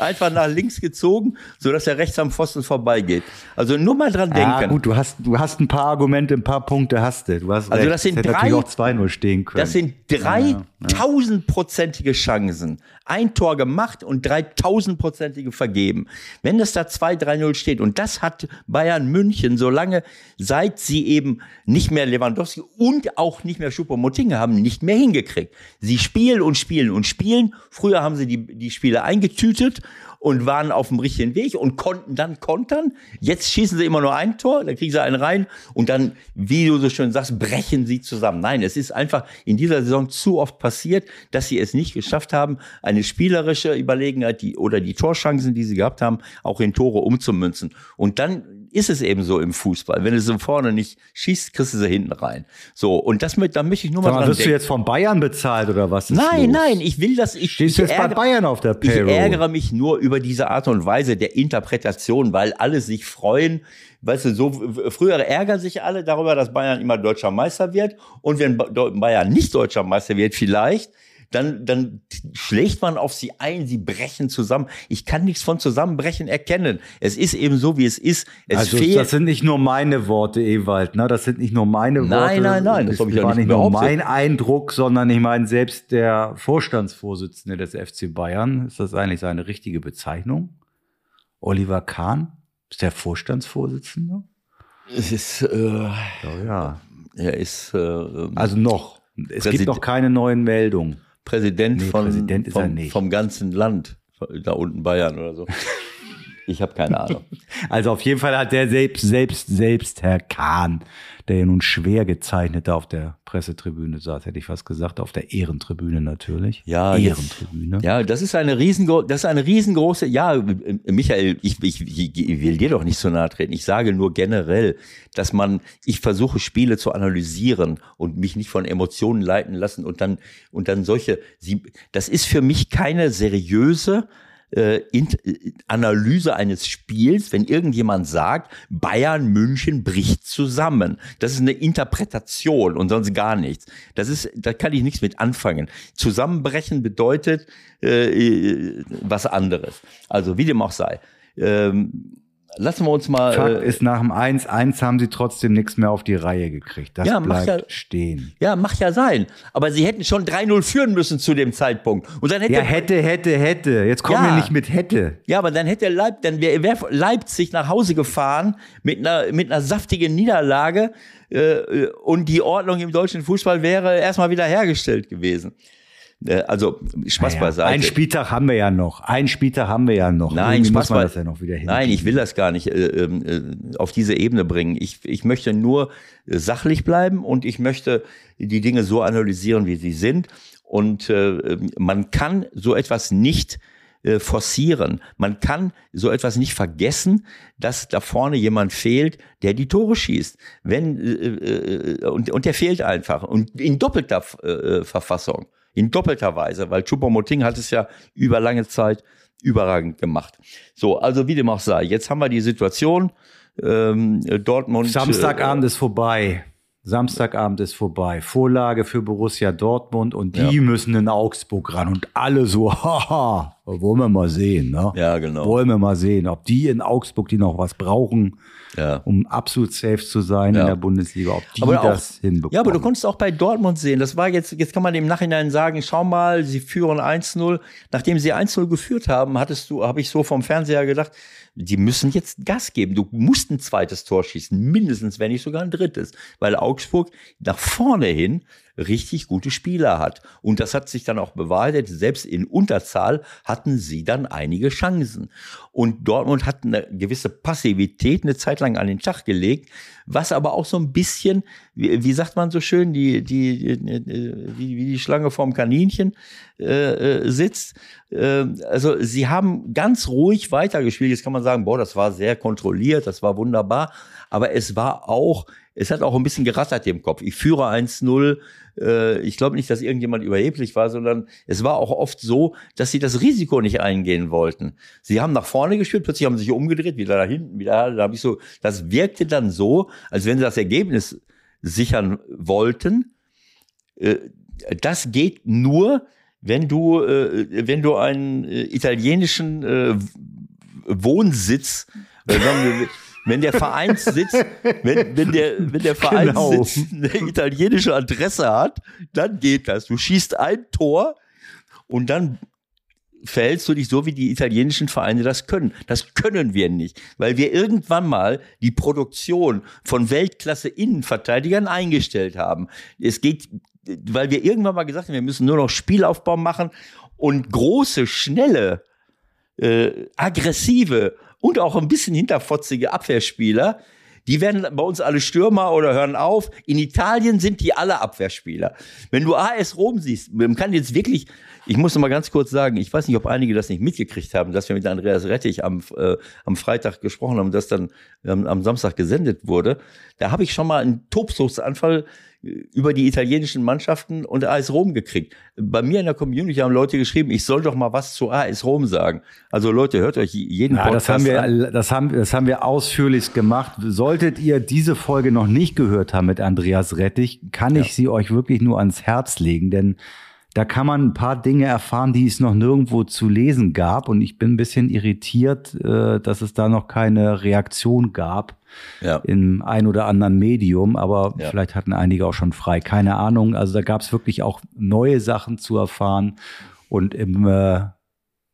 einfach nach links gezogen, sodass er rechts am Pfosten vorbeigeht. Also nur mal dran Ja, denken. gut, du hast, du hast ein paar Argumente, ein paar Punkte hast du. Du hast Also recht. das sind hätte drei- auch 2-0 stehen können. Das sind dreitausendprozentige Chancen. Ein Tor gemacht und dreitausendprozentige vergeben. Wenn es da 2-3-0 steht, und das hat Bayern München, solange, seit sie eben nicht mehr Lewandowski und auch nicht mehr Schuppomoting haben, nicht mehr hingekriegt. Sie spielen und spielen und spielen. Früher haben sie die, die Spiele eingetütet und waren auf dem richtigen Weg und konnten dann kontern. Jetzt schießen sie immer nur ein Tor, dann kriegen sie einen rein und dann, wie du so schön sagst, brechen sie zusammen. Nein, es ist einfach in dieser Saison zu oft passiert, dass sie es nicht geschafft haben, eine spielerische Überlegenheit die, oder die Torchancen, die sie gehabt haben, auch in Tore umzumünzen. Und dann ist es eben so im Fußball. Wenn du sie vorne nicht schießt, kriegst du sie hinten rein. So, und das mit, da möchte ich nur Sag mal mal, dran wirst du denken. jetzt von Bayern bezahlt oder was? Nein, los? nein, ich will das. Ich, Stehst ich du jetzt bei ärgere- Bayern auf der ich Payroll? ärgere mich nur über diese Art und Weise der Interpretation, weil alle sich freuen. Weißt du, so früher ärgern sich alle darüber, dass Bayern immer deutscher Meister wird. Und wenn Ba- Bayern nicht deutscher Meister wird, vielleicht, dann, dann schlägt man auf sie ein, sie brechen zusammen. Ich kann nichts von Zusammenbrechen erkennen. Es ist eben so, wie es ist. Es also fehlt. das sind nicht nur meine Worte, Ewald. Ne? Das sind nicht nur meine Worte. Nein, nein, nein, das Das ja war nicht nur mein Eindruck, sondern ich meine, selbst der Vorstandsvorsitzende des FC Bayern, ist das eigentlich seine richtige Bezeichnung? Oliver Kahn? Ist der Vorstandsvorsitzende? es ist, äh, Ja, ja. er ist äh, Also noch. Es Präsid- gibt noch keine neuen Meldungen. Präsident, Nee, von, Präsident vom, vom ganzen Land. Da unten Bayern oder so. Ich habe keine Ahnung. Also auf jeden Fall hat der selbst, selbst, selbst Herr Kahn, der ja nun schwer gezeichnet auf der Pressetribüne saß, hätte ich fast gesagt, auf der Ehrentribüne natürlich. Ja, Ehrentribüne. Jetzt, ja, das ist eine riesengro das ist eine riesengroße, ja, Michael, ich, ich, ich will dir doch nicht so nahe treten. Ich sage nur generell, dass man, ich versuche Spiele zu analysieren und mich nicht von Emotionen leiten lassen und dann, und dann solche, sie, das ist für mich keine seriöse, äh, Analyse eines Spiels, wenn irgendjemand sagt, Bayern München bricht zusammen. Das ist eine Interpretation und sonst gar nichts. Das ist, da kann ich nichts mit anfangen. Zusammenbrechen bedeutet äh, was anderes. Also wie dem auch sei. Ähm, lassen wir uns mal. Fakt äh, ist, nach dem 1-1 haben sie trotzdem nichts mehr auf die Reihe gekriegt. Das ja, bleibt ja, stehen. Ja, macht ja sein. Aber sie hätten schon 3-0 führen müssen zu dem Zeitpunkt. Und dann hätte ja, hätte, hätte, hätte. Jetzt kommen Ja. wir nicht mit hätte. Ja, aber dann hätte Leip, dann wäre wär Leipzig nach Hause gefahren mit einer, mit einer saftigen Niederlage äh, und die Ordnung im deutschen Fußball wäre erstmal wieder hergestellt gewesen. Äh, also Spaß Naja, beiseite. Einen Spieltag haben wir ja noch. Einen Spieltag haben wir ja noch. Nein, Spaß muss man das ja noch wieder hin. Nein, ich will das gar nicht äh, äh, auf diese Ebene bringen. Ich, ich möchte nur äh, sachlich bleiben und ich möchte die Dinge so analysieren, wie sie sind. Und äh, man kann so etwas nicht äh, forcieren. Man kann so etwas nicht vergessen, dass da vorne jemand fehlt, der die Tore schießt. Wenn und, und der fehlt einfach und in doppelter Verfassung, in doppelter Weise, weil Choupo-Moting hat es ja über lange Zeit überragend gemacht. So, also wie dem auch sei. Jetzt haben wir die Situation. Ähm, Dortmund. Samstagabend ist vorbei. Samstagabend ist vorbei. Vorlage für Borussia Dortmund und die müssen in Augsburg ran und alle so, haha, wollen wir mal sehen, ne? Ja, genau. Wollen wir mal sehen, ob die in Augsburg, die noch was brauchen, Ja. um absolut safe zu sein Ja. in der Bundesliga, ob die Aber auch- das hinbekommen. Ja, aber du konntest auch bei Dortmund sehen. Das war jetzt, jetzt kann man im Nachhinein sagen, schau mal, sie führen 1-0. Nachdem sie 1-0 geführt haben, hattest du, habe ich so vom Fernseher gedacht, die müssen jetzt Gas geben. Du musst ein zweites Tor schießen, mindestens, wenn nicht sogar ein drittes, weil Augsburg nach vorne hin richtig gute Spieler hat. Und das hat sich dann auch bewahrheitet. Selbst in Unterzahl hatten sie dann einige Chancen. Und Dortmund hat eine gewisse Passivität eine Zeit lang an den Tag gelegt, was aber auch so ein bisschen, wie, wie sagt man so schön, die, die, wie, wie die Schlange vorm Kaninchen äh, äh, sitzt. Äh, also sie haben ganz ruhig weitergespielt. Jetzt kann man sagen, boah, das war sehr kontrolliert, das war wunderbar. Aber es war auch, es hat auch ein bisschen gerattert im Kopf. Ich führe 1-0. Äh, ich glaube nicht, dass irgendjemand überheblich war, sondern es war auch oft so, dass sie das Risiko nicht eingehen wollten. Sie haben nach vorne gespielt, plötzlich haben sie sich umgedreht, wieder da hinten, wieder, da habe ich so, das wirkte dann so, als wenn sie das Ergebnis sichern wollten. Äh, Das geht nur, wenn du, äh, wenn du einen italienischen Wohnsitz, wenn der Vereinssitz, wenn, wenn der, wenn der Vereinssitz eine italienische Adresse hat, dann geht das. Du schießt ein Tor und dann verhältst du dich so, wie die italienischen Vereine das können. Das können wir nicht, weil wir irgendwann mal die Produktion von Weltklasse-Innenverteidigern eingestellt haben. Es geht, weil wir irgendwann mal gesagt haben, wir müssen nur noch Spielaufbau machen und große, schnelle, äh, aggressive und auch ein bisschen hinterfotzige Abwehrspieler, die werden bei uns alle Stürmer oder hören auf. In Italien sind die alle Abwehrspieler. Wenn du AS Rom siehst, man kann jetzt wirklich, ich muss noch mal ganz kurz sagen, ich weiß nicht, ob einige das nicht mitgekriegt haben, dass wir mit Andreas Rettich am, äh, am Freitag gesprochen haben, das dann ähm, am Samstag gesendet wurde. Da habe ich schon mal einen Tobsuchtsanfall über die italienischen Mannschaften und AS Rom gekriegt. Bei mir in der Community haben Leute geschrieben, ich soll doch mal was zu AS Rom sagen. Also Leute, hört euch jeden Ja, Podcast das haben an. wir, das haben, das haben wir ausführlichst gemacht. Solltet ihr diese Folge noch nicht gehört haben mit Andreas Rettich, kann ich sie euch wirklich nur ans Herz legen, denn da kann man ein paar Dinge erfahren, die es noch nirgendwo zu lesen gab. Und ich bin ein bisschen irritiert, äh, dass es da noch keine Reaktion gab Ja. im ein oder anderen Medium, aber Ja. vielleicht hatten einige auch schon frei, keine Ahnung. Also da gab es wirklich auch neue Sachen zu erfahren. Und im, äh,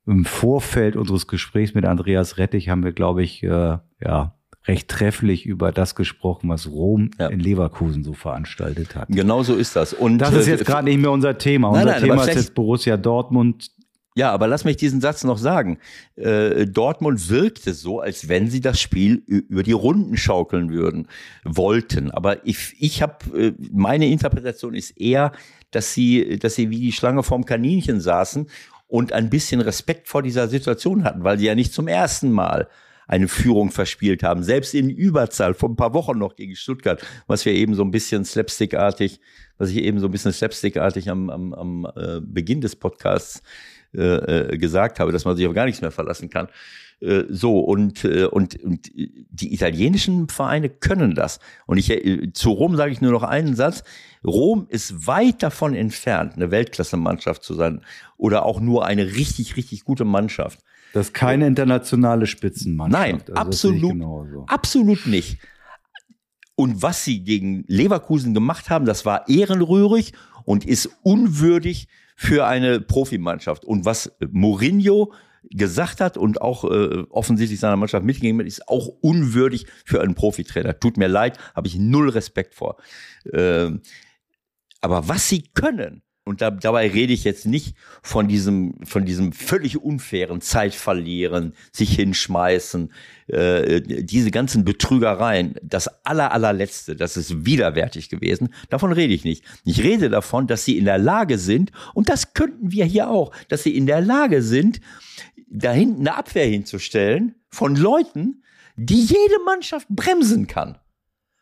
im Vorfeld unseres Gesprächs mit Andreas Rettich haben wir, glaube ich, äh, ja, recht trefflich über das gesprochen, was Rom Ja. in Leverkusen so veranstaltet hat. Genau so ist das. Und Das ist äh, jetzt gerade nicht mehr unser Thema. Nein, unser nein, Thema ist jetzt Borussia Dortmund. Ja, aber lass mich diesen Satz noch sagen. Äh, Dortmund wirkte so, als wenn sie das Spiel über die Runden schaukeln würden, wollten. Aber ich, ich habe, äh, meine Interpretation ist eher, dass sie, dass sie wie die Schlange vorm Kaninchen saßen und ein bisschen Respekt vor dieser Situation hatten, weil sie ja nicht zum ersten Mal eine Führung verspielt haben. Selbst in Überzahl vor ein paar Wochen noch gegen Stuttgart, was wir eben so ein bisschen slapstickartig, was ich eben so ein bisschen slapstickartig am, am, am äh, Beginn des Podcasts äh, äh, gesagt habe, dass man sich auf gar nichts mehr verlassen kann. Äh, so, und, äh, und, und die italienischen Vereine können das. Und ich, zu Rom sage ich nur noch einen Satz. Rom ist weit davon entfernt, eine Weltklasse-Mannschaft zu sein oder auch nur eine richtig, richtig gute Mannschaft. Das ist keine internationale Spitzenmannschaft. Nein, also absolut, absolut nicht. Und was sie gegen Leverkusen gemacht haben, das war ehrenrührig und ist unwürdig für eine Profimannschaft. Und was Mourinho gesagt hat und auch äh, offensichtlich seiner Mannschaft mitgegeben hat, ist auch unwürdig für einen Profitrainer. Tut mir leid, habe ich null Respekt vor. Ähm, aber was sie können, und da, dabei rede ich jetzt nicht von diesem, von diesem völlig unfairen Zeitverlieren, sich hinschmeißen, äh, diese ganzen Betrügereien. Das aller, allerletzte, das ist widerwärtig gewesen. Davon rede ich nicht. Ich rede davon, dass sie in der Lage sind, und das könnten wir hier auch, dass sie in der Lage sind, da hinten eine Abwehr hinzustellen von Leuten, die jede Mannschaft bremsen kann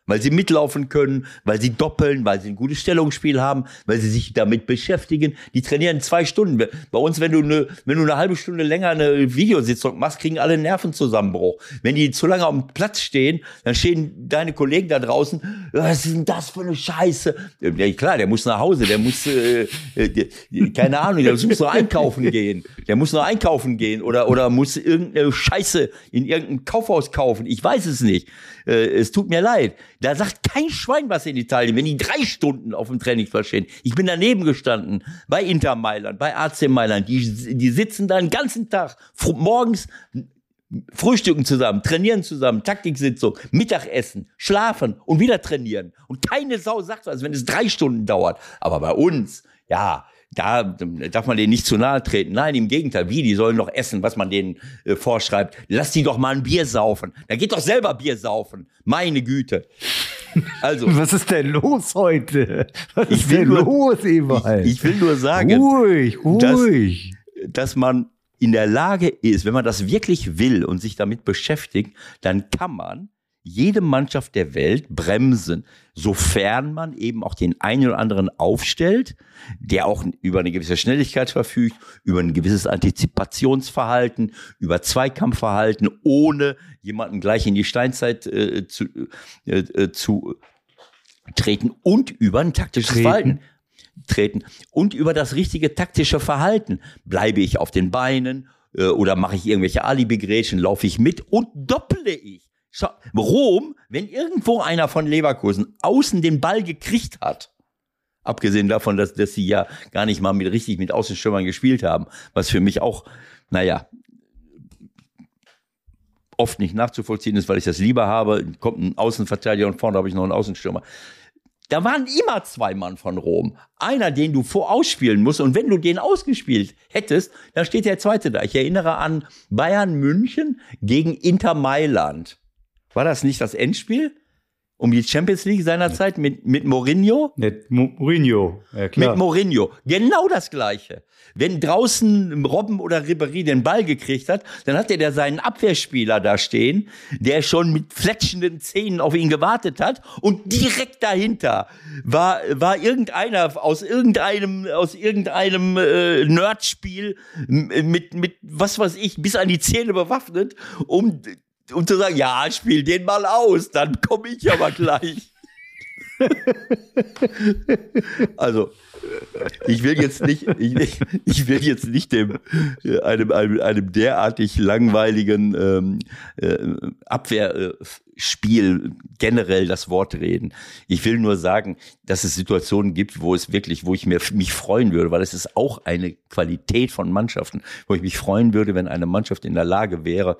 weil sie mitlaufen können, weil sie doppeln, weil sie ein gutes Stellungsspiel haben, weil sie sich damit beschäftigen. Die trainieren zwei Stunden. Bei uns, wenn du eine, wenn du eine halbe Stunde länger eine Videositzung machst, kriegen alle Nervenzusammenbruch. Wenn die zu lange am Platz stehen, dann stehen deine Kollegen da draußen, was ist denn das für eine Scheiße? Ja, klar, der muss nach Hause, der muss, äh, äh, keine Ahnung, der muss nur einkaufen gehen. Der muss nur einkaufen gehen oder, oder muss irgendeine Scheiße in irgendeinem Kaufhaus kaufen. Ich weiß es nicht. Äh, es tut mir leid. Da sagt kein Schwein was in Italien, wenn die drei Stunden auf dem Trainingsplatz stehen. Ich bin daneben gestanden, bei Inter Mailand, bei AC Mailand. Die, die sitzen da den ganzen Tag, morgens frühstücken zusammen, trainieren zusammen, Taktiksitzung, Mittagessen, schlafen und wieder trainieren. Und keine Sau sagt was, wenn es drei Stunden dauert. Aber bei uns, ja, da darf man denen nicht zu nahe treten. Nein, im Gegenteil. Wie? Die sollen doch essen, was man denen äh, vorschreibt. Lass die doch mal ein Bier saufen. Da geht doch selber Bier saufen. Meine Güte. Also. Was ist denn los heute? Was ist denn nur, los, Ewald? Ich, ich, will nur sagen. Ruhig, ruhig. Dass, dass man in der Lage ist, wenn man das wirklich will und sich damit beschäftigt, dann kann man jede Mannschaft der Welt bremsen, sofern man eben auch den einen oder anderen aufstellt, der auch über eine gewisse Schnelligkeit verfügt, über ein gewisses Antizipationsverhalten, über Zweikampfverhalten, ohne jemanden gleich in die Steinzeit äh, zu, äh, äh zu treten und über ein taktisches treten. Verhalten treten und über das richtige taktische Verhalten. Bleibe ich auf den Beinen äh, oder mache ich irgendwelche Alibi-Grätschen, laufe ich mit und dopple ich. Rom, wenn irgendwo einer von Leverkusen außen den Ball gekriegt hat, abgesehen davon, dass, dass sie ja gar nicht mal mit, richtig mit Außenstürmern gespielt haben, was für mich auch, naja, oft nicht nachzuvollziehen ist, weil ich das lieber habe. Kommt ein Außenverteidiger und vorne habe ich noch einen Außenstürmer. Da waren immer zwei Mann von Rom. Einer, den du vorausspielen musst. Und wenn du den ausgespielt hättest, dann steht der zweite da. Ich erinnere an Bayern München gegen Inter Mailand. War das nicht das Endspiel? Um die Champions League seinerzeit mit, mit Mourinho? Mit Mourinho, ja klar. Mit Mourinho. Genau das Gleiche. Wenn draußen Robben oder Ribéry den Ball gekriegt hat, dann hatte der seinen Abwehrspieler da stehen, der schon mit fletschenden Zähnen auf ihn gewartet hat und direkt dahinter war, war irgendeiner aus irgendeinem, aus irgendeinem äh, Nerdspiel mit, mit, was weiß ich, bis an die Zähne bewaffnet, um um zu sagen, ja, spiel den mal aus, dann komme ich aber gleich. also, ich will jetzt nicht, ich, ich will jetzt nicht dem, einem, einem, einem derartig langweiligen ähm, äh, Abwehrspiel generell das Wort reden. Ich will nur sagen, dass es Situationen gibt, wo es wirklich, wo ich mir, mich freuen würde, weil es ist auch eine Qualität von Mannschaften, wo ich mich freuen würde, wenn eine Mannschaft in der Lage wäre,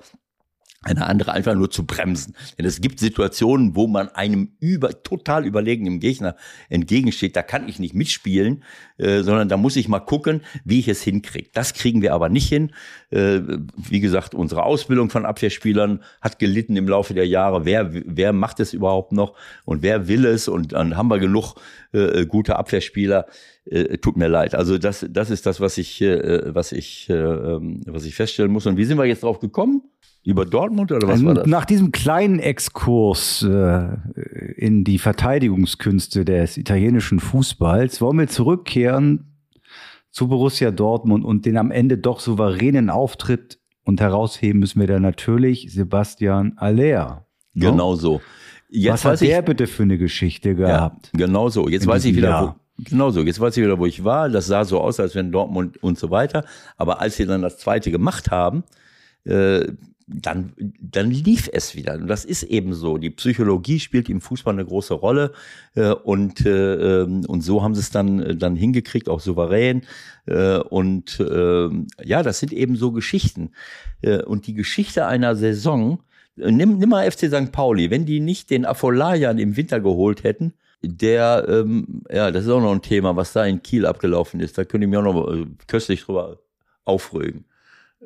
eine andere einfach nur zu bremsen. Denn es gibt Situationen, wo man einem über, total überlegenen Gegner entgegensteht. Da kann ich nicht mitspielen, äh, sondern da muss ich mal gucken, wie ich es hinkriege. Das kriegen wir aber nicht hin. Äh, wie gesagt, unsere Ausbildung von Abwehrspielern hat gelitten im Laufe der Jahre. Wer, wer macht es überhaupt noch und wer will es? Und dann haben wir genug äh, gute Abwehrspieler. Äh, tut mir leid. Also das, das ist das, was ich, äh, was ich, äh, ähm, was ich feststellen muss. Und wie sind wir jetzt drauf gekommen? Über Dortmund oder was war das? Nach diesem kleinen Exkurs äh, in die Verteidigungskünste des italienischen Fußballs wollen wir zurückkehren zu Borussia Dortmund und den am Ende doch souveränen Auftritt und herausheben müssen wir da natürlich Sebastian Aller. Ne? Genau so. Jetzt was hat der bitte für eine Geschichte gehabt? Ja, genau so. Jetzt weiß ich wieder, wo, genau so. Jetzt weiß ich wieder, wo ich war. Das sah so aus, als wenn Dortmund und so weiter. Aber als sie dann das zweite gemacht haben, äh, dann, dann lief es wieder. Und das ist eben so. Die Psychologie spielt im Fußball eine große Rolle. Äh, und, äh, ähm, und so haben sie es dann, äh, dann hingekriegt, auch souverän. Äh, und äh, ja, das sind eben so Geschichten. Äh, und die Geschichte einer Saison, äh, nimm, nimm mal FC St. Pauli, wenn die nicht den Afolayan im Winter geholt hätten, der, ähm, ja, das ist auch noch ein Thema, was da in Kiel abgelaufen ist. Da könnte ich mir auch noch äh, köstlich drüber aufregen.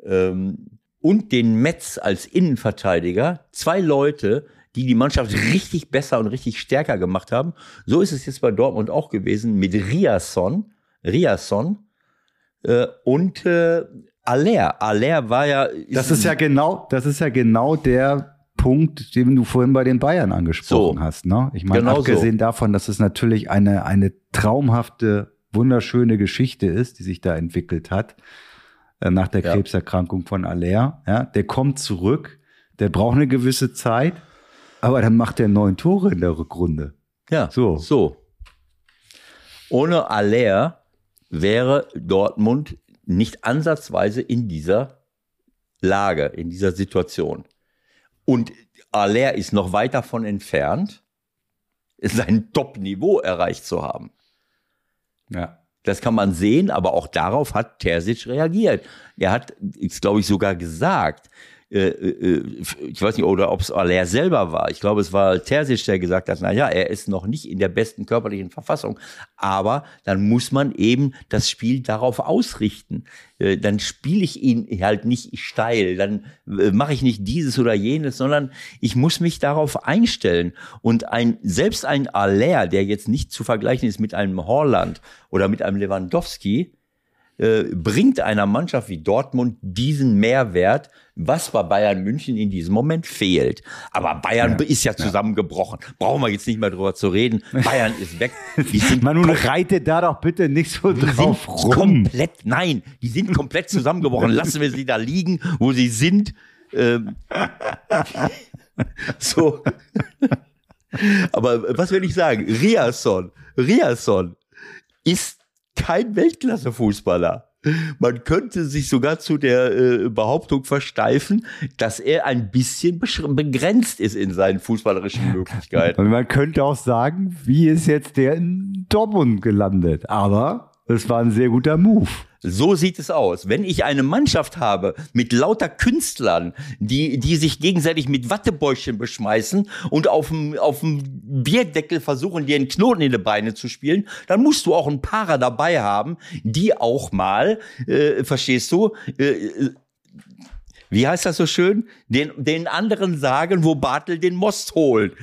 Ähm, und den Metz als Innenverteidiger, zwei Leute, die die Mannschaft richtig besser und richtig stärker gemacht haben. So ist es jetzt bei Dortmund auch gewesen mit Riasson, Riasson äh, und äh, Aller. Aller war ja. Das ist ja genau, das ist ja genau der Punkt, den du vorhin bei den Bayern angesprochen so, hast. Ne? Ich meine, genau abgesehen so. davon, dass es natürlich eine eine traumhafte, wunderschöne Geschichte ist, die sich da entwickelt hat. Äh, nach der ja. Krebserkrankung von Aller. Ja, der kommt zurück, der braucht eine gewisse Zeit, aber dann macht er neun Tore in der Rückrunde. Ja, so. so. Ohne Aller wäre Dortmund nicht ansatzweise in dieser Lage, in dieser Situation. Und Aller ist noch weit davon entfernt, sein Top-Niveau erreicht zu haben. Ja. Das kann man sehen, aber auch darauf hat Terzic reagiert. Er hat, glaube ich, sogar gesagt, ich weiß nicht, oder ob es Aller selber war. Ich glaube, es war Terzic, der gesagt hat, na ja, er ist noch nicht in der besten körperlichen Verfassung. Aber dann muss man eben das Spiel darauf ausrichten. Äh, dann spiele ich ihn halt nicht steil, dann mache ich nicht dieses oder jenes, sondern ich muss mich darauf einstellen. Und ein, selbst ein Aller, der jetzt nicht zu vergleichen ist mit einem Horland oder mit einem Lewandowski, äh, bringt einer Mannschaft wie Dortmund diesen Mehrwert, was bei Bayern München in diesem Moment fehlt. Aber Bayern ja, ist ja zusammengebrochen. Brauchen wir jetzt nicht mehr drüber zu reden. Bayern ist weg. Die sind Man nun reite da doch bitte nicht so drauf rum. Komplett, nein, die sind komplett zusammengebrochen. Lassen wir sie da liegen, wo sie sind. Ähm, so. Aber was will ich sagen? Riasson, Riasson ist kein Weltklasse-Fußballer. Man könnte sich sogar zu der äh, Behauptung versteifen, dass er ein bisschen begrenzt ist in seinen fußballerischen Möglichkeiten. Und man könnte auch sagen, wie ist jetzt der in Dortmund gelandet? Aber es war ein sehr guter Move. So sieht es aus. Wenn ich eine Mannschaft habe mit lauter Künstlern, die, die sich gegenseitig mit Wattebäuschen beschmeißen und auf dem, Bierdeckel versuchen, dir einen Knoten in die Beine zu spielen, dann musst du auch ein paar dabei haben, die auch mal, äh, verstehst du, äh, wie heißt das so schön? Den, den anderen sagen, wo Bartel den Most holt.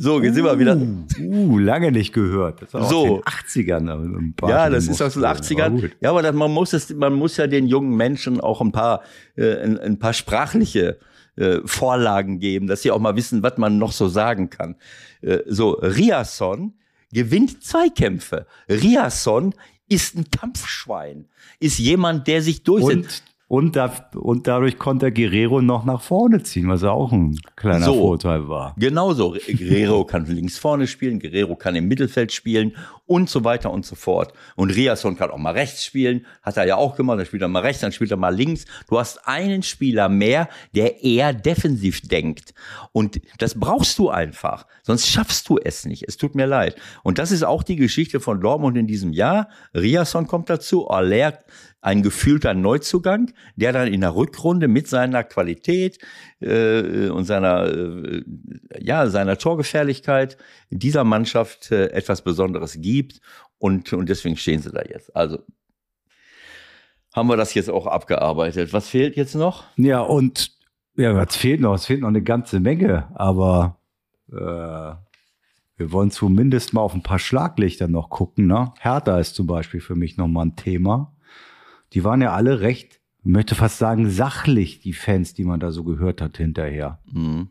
So, jetzt uh, sind wir wieder. Uh, lange nicht gehört. Das war so. aus den 80ern. Ja, das ist aus den 80ern. Ja, aber das, man, muss es, man muss ja den jungen Menschen auch ein paar, äh, ein, ein paar sprachliche äh, Vorlagen geben, dass sie auch mal wissen, was man noch so sagen kann. Äh, so, Riasson gewinnt Zweikämpfe. Riasson ist ein Kampfschwein, ist jemand, der sich durchsetzt. Und da, und dadurch konnte Guerrero noch nach vorne ziehen, was auch ein kleiner so, Vorteil war. Genau so. Guerrero kann links vorne spielen, Guerrero kann im Mittelfeld spielen und so weiter und so fort. Und Riasson kann auch mal rechts spielen, hat er ja auch gemacht, dann spielt er mal rechts, dann spielt er mal links. Du hast einen Spieler mehr, der eher defensiv denkt. Und das brauchst du einfach, sonst schaffst du es nicht. Es tut mir leid. Und das ist auch die Geschichte von Dortmund in diesem Jahr. Riasson kommt dazu, Aller ein gefühlter Neuzugang. der dann in der Rückrunde mit seiner Qualität äh, und seiner, äh, ja, seiner Torgefährlichkeit dieser Mannschaft äh, etwas Besonderes gibt. Und, und deswegen stehen sie da jetzt. Also haben wir das jetzt auch abgearbeitet. Was fehlt jetzt noch? Ja, und ja, was fehlt noch? Es fehlt noch eine ganze Menge, aber äh, wir wollen zumindest mal auf ein paar Schlaglichter noch gucken. Ne? Hertha ist zum Beispiel für mich nochmal ein Thema. Die waren ja alle recht, möchte fast sagen, sachlich, die Fans, die man da so gehört hat hinterher. Mhm.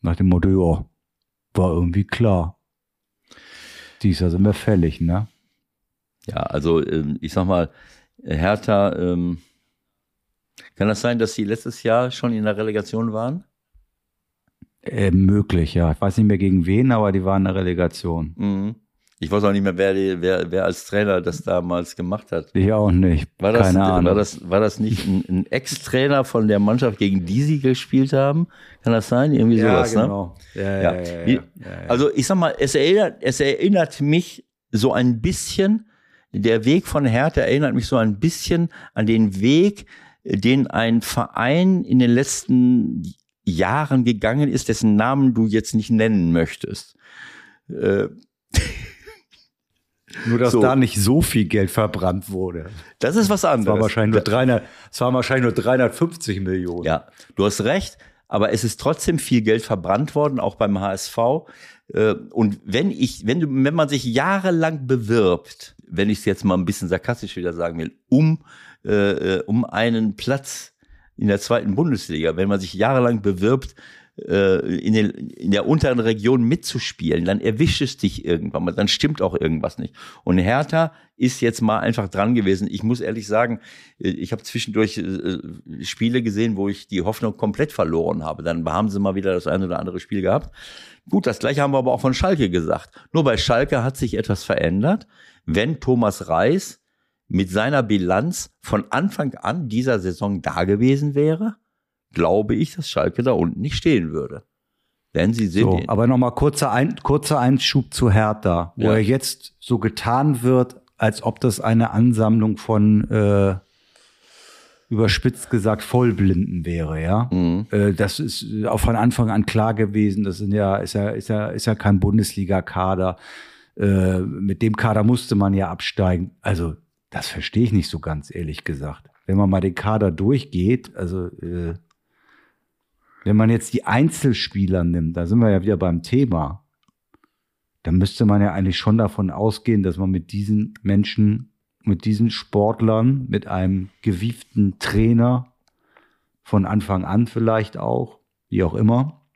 Nach dem Motto, ja, war irgendwie klar. Dies sind wir fällig, ne? Ja, also ähm, ich sag mal, Hertha, ähm, kann das sein, dass sie letztes Jahr schon in der Relegation waren? Äh, möglich, ja. Ich weiß nicht mehr gegen wen, aber die waren in der Relegation. Mhm. Ich weiß auch nicht mehr, wer, wer, wer als Trainer das damals gemacht hat. Ich auch nicht. War das, Keine Ahnung. War das, war das nicht ein, ein Ex-Trainer von der Mannschaft, gegen die sie gespielt haben? Kann das sein? Irgendwie ja, sowas, ne? genau. ne? Ja, ja. Ja, ja, Also ich sag mal, es erinnert, es erinnert mich so ein bisschen, der Weg von Hertha erinnert mich so ein bisschen an den Weg, den ein Verein in den letzten Jahren gegangen ist, dessen Namen du jetzt nicht nennen möchtest. Äh, Nur, dass so. da nicht so viel Geld verbrannt wurde. Das ist was anderes. Es war wahrscheinlich nur, 300, es war wahrscheinlich nur 350 Millionen. Ja, du hast recht, aber es ist trotzdem viel Geld verbrannt worden, auch beim HSV. Äh, und wenn ich, wenn du, wenn man sich jahrelang bewirbt, wenn ich es jetzt mal ein bisschen sarkastisch wieder sagen will, um, äh, äh um einen Platz in der zweiten Bundesliga, wenn man sich jahrelang bewirbt, äh, in, den, in der unteren Region mitzuspielen, dann erwischt es dich irgendwann mal, dann stimmt auch irgendwas nicht. Und Hertha ist jetzt mal einfach dran gewesen. Ich muss ehrlich sagen, äh, ich habe zwischendurch äh, Spiele gesehen, wo ich die Hoffnung komplett verloren habe. Dann haben sie mal wieder das eine oder andere Spiel gehabt. Gut, das gleiche haben wir aber auch von Schalke gesagt. Nur bei Schalke hat sich etwas verändert. Wenn Thomas Reis mit seiner Bilanz von Anfang an dieser Saison da gewesen wäre, glaube ich, dass Schalke da unten nicht stehen würde. Denn sie sind. So, aber nochmal kurzer, Ein kurzer Einschub zu Hertha, wo ja. er jetzt so getan wird, als ob das eine Ansammlung von äh, überspitzt gesagt Vollblinden wäre, ja. Mhm. Äh, das ist auch von Anfang an klar gewesen. Das sind ja, ist ja, ist ja, ist ja kein Bundesliga-Kader. Äh, mit dem Kader musste man ja absteigen. Also, das verstehe ich nicht so ganz, ehrlich gesagt. Wenn man mal den Kader durchgeht, also äh, wenn man jetzt die Einzelspieler nimmt, da sind wir ja wieder beim Thema, dann müsste man ja eigentlich schon davon ausgehen, dass man mit diesen Menschen, mit diesen Sportlern, mit einem gewieften Trainer von Anfang an vielleicht auch, wie auch immer,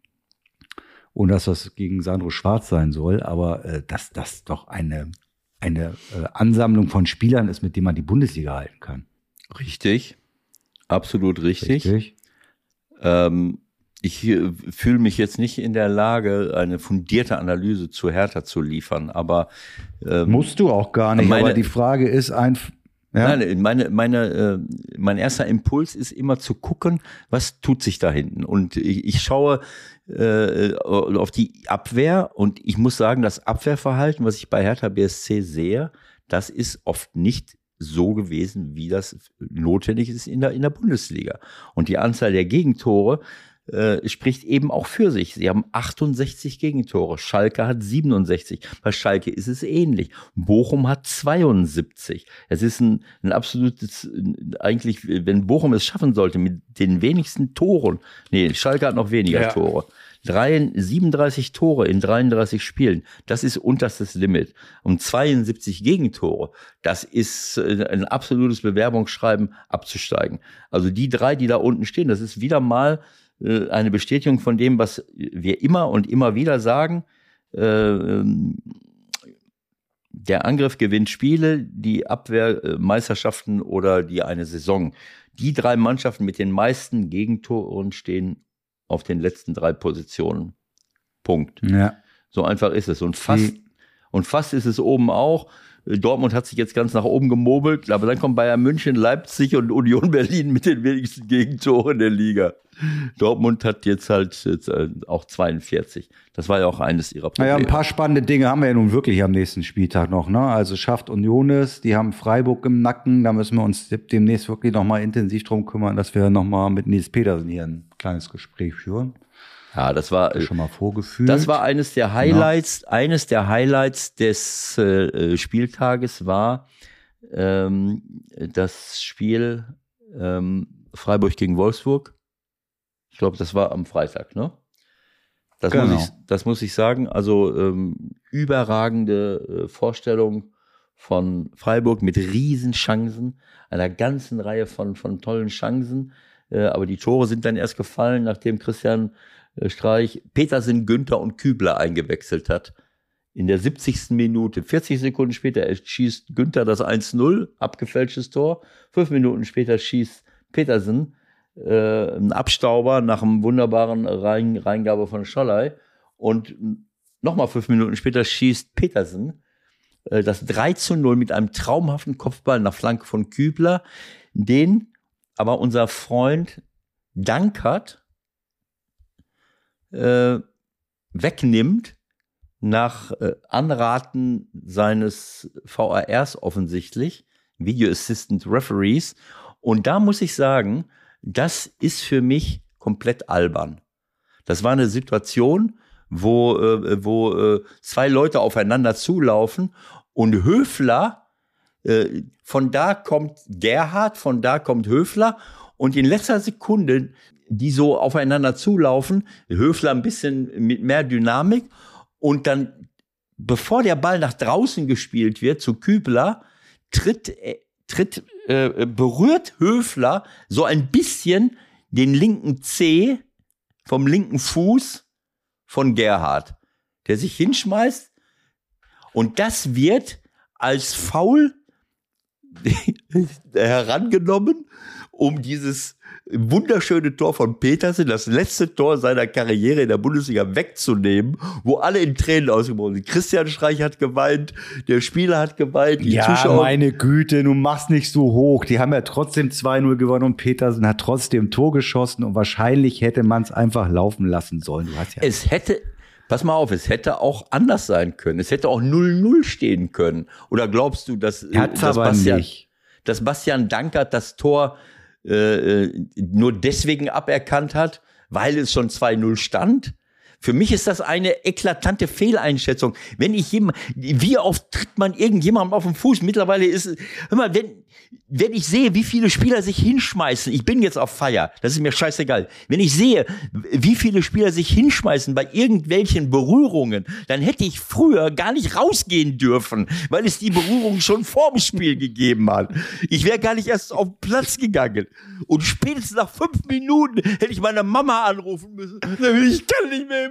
und dass das gegen Sandro Schwarz sein soll, aber äh, dass das doch eine, eine äh, Ansammlung von Spielern ist, mit dem man die Bundesliga halten kann. Richtig, absolut richtig. richtig. Ähm, ich äh, fühle mich jetzt nicht in der Lage, eine fundierte Analyse zu Hertha zu liefern, aber ähm, musst du auch gar nicht. Meine, aber die Frage ist einfach. Ja? Nein, meine, meine, äh, mein erster Impuls ist immer zu gucken, was tut sich da hinten. Und ich, ich schaue äh, auf die Abwehr und ich muss sagen, das Abwehrverhalten, was ich bei Hertha BSC sehe, das ist oft nicht so gewesen, wie das notwendig ist in der, in der Bundesliga. Und die Anzahl der Gegentore äh, spricht eben auch für sich. Sie haben 68 Gegentore. Schalke hat 67. Bei Schalke ist es ähnlich. Bochum hat 72. Es ist ein, ein absolutes, eigentlich, wenn Bochum es schaffen sollte, mit den wenigsten Toren, nee, Schalke hat noch weniger ja. Tore. 37 Tore in 33 Spielen, das ist unterstes Limit. Und 72 Gegentore, das ist äh, ein absolutes Bewerbungsschreiben abzusteigen. Also die drei, die da unten stehen, das ist wieder mal eine Bestätigung von dem, was wir immer und immer wieder sagen. Äh, ähm, der Angriff gewinnt Spiele, die Abwehr äh, Meisterschaften oder die eine Saison. Die drei Mannschaften mit den meisten Gegentoren stehen auf den letzten drei Positionen. Punkt. Ja. So einfach ist es. Und fast, und fast ist es oben auch. Dortmund hat sich jetzt ganz nach oben gemobelt, aber dann kommt Bayern München, Leipzig und Union Berlin mit den wenigsten Gegentoren der Liga. Dortmund hat jetzt halt jetzt äh, auch 42. Das war ja auch eines ihrer Probleme. Naja, ein paar spannende Dinge haben wir ja nun wirklich am nächsten Spieltag noch. Ne? Also schafft Union es, die haben Freiburg im Nacken. Da müssen wir uns demnächst wirklich noch mal intensiv drum kümmern, dass wir noch mal mit Nils Petersen hier ein kleines Gespräch führen. Ja, das war schon mal vorgefühlt. Das war eines der Highlights. Ja. Eines der Highlights des äh, Spieltages war ähm, das Spiel ähm, Freiburg gegen Wolfsburg. Ich glaube, das war am Freitag, ne? Das, genau. muss, ich, das muss ich sagen. Also ähm, überragende äh, Vorstellung von Freiburg mit Riesenchancen, einer ganzen Reihe von, von tollen Chancen. Äh, aber die Tore sind dann erst gefallen, nachdem Christian äh, Streich Petersen, Günther und Kübler eingewechselt hat. In der 70. Minute, 40 Sekunden später schießt Günther das 1-0, abgefälschtes Tor. Fünf Minuten später schießt Petersen äh, einen Abstauber nach einem wunderbaren Rein Reingabe von Scholley. Und nochmal fünf Minuten später schießt Petersen äh, das 3 0 mit einem traumhaften Kopfball nach Flanke von Kübler, den aber unser Freund Dankert äh, wegnimmt nach äh, Anraten seines VARs offensichtlich, Video Assistant Referees. Und da muss ich sagen, das ist für mich komplett albern. Das war eine Situation, wo, äh, wo äh, zwei Leute aufeinander zulaufen und Höfler, äh, von da kommt Gerhard, von da kommt Höfler und in letzter Sekunde die so aufeinander zulaufen. Höfler ein bisschen mit mehr Dynamik und dann, bevor der Ball nach draußen gespielt wird zu Kübler, tritt, äh, tritt äh, berührt Höfler so ein bisschen den linken Zeh vom linken Fuß von Gerhard, der sich hinschmeißt und das wird als Foul herangenommen, um dieses wunderschöne Tor von Petersen, das letzte Tor seiner Karriere in der Bundesliga wegzunehmen, wo alle in Tränen ausgebrochen sind. Christian Streich hat geweint, der Spieler hat geweint, die ja, Zuschauer. meine Güte, du machst nicht so hoch. Die haben ja trotzdem 2-0 gewonnen und Petersen hat trotzdem Tor geschossen und wahrscheinlich hätte man es einfach laufen lassen sollen. Du hast ja es hätte, pass mal auf, es hätte auch anders sein können. Es hätte auch 0-0 stehen können. Oder glaubst du, dass, Hat's dass, Bastian, dass Bastian Dankert das Tor äh, äh, nur deswegen aberkannt hat, weil es schon 2-0 stand. Für mich ist das eine eklatante Fehleinschätzung. Wenn ich jemand, wie oft tritt man irgendjemandem auf den Fuß? Mittlerweile ist, hör mal, wenn, wenn ich sehe, wie viele Spieler sich hinschmeißen, ich bin jetzt auf Feier, das ist mir scheißegal. Wenn ich sehe, wie viele Spieler sich hinschmeißen bei irgendwelchen Berührungen, dann hätte ich früher gar nicht rausgehen dürfen, weil es die Berührung schon vorm Spiel gegeben hat. Ich wäre gar nicht erst auf den Platz gegangen. Und spätestens nach fünf Minuten hätte ich meine Mama anrufen müssen. Ich kann nicht mehr,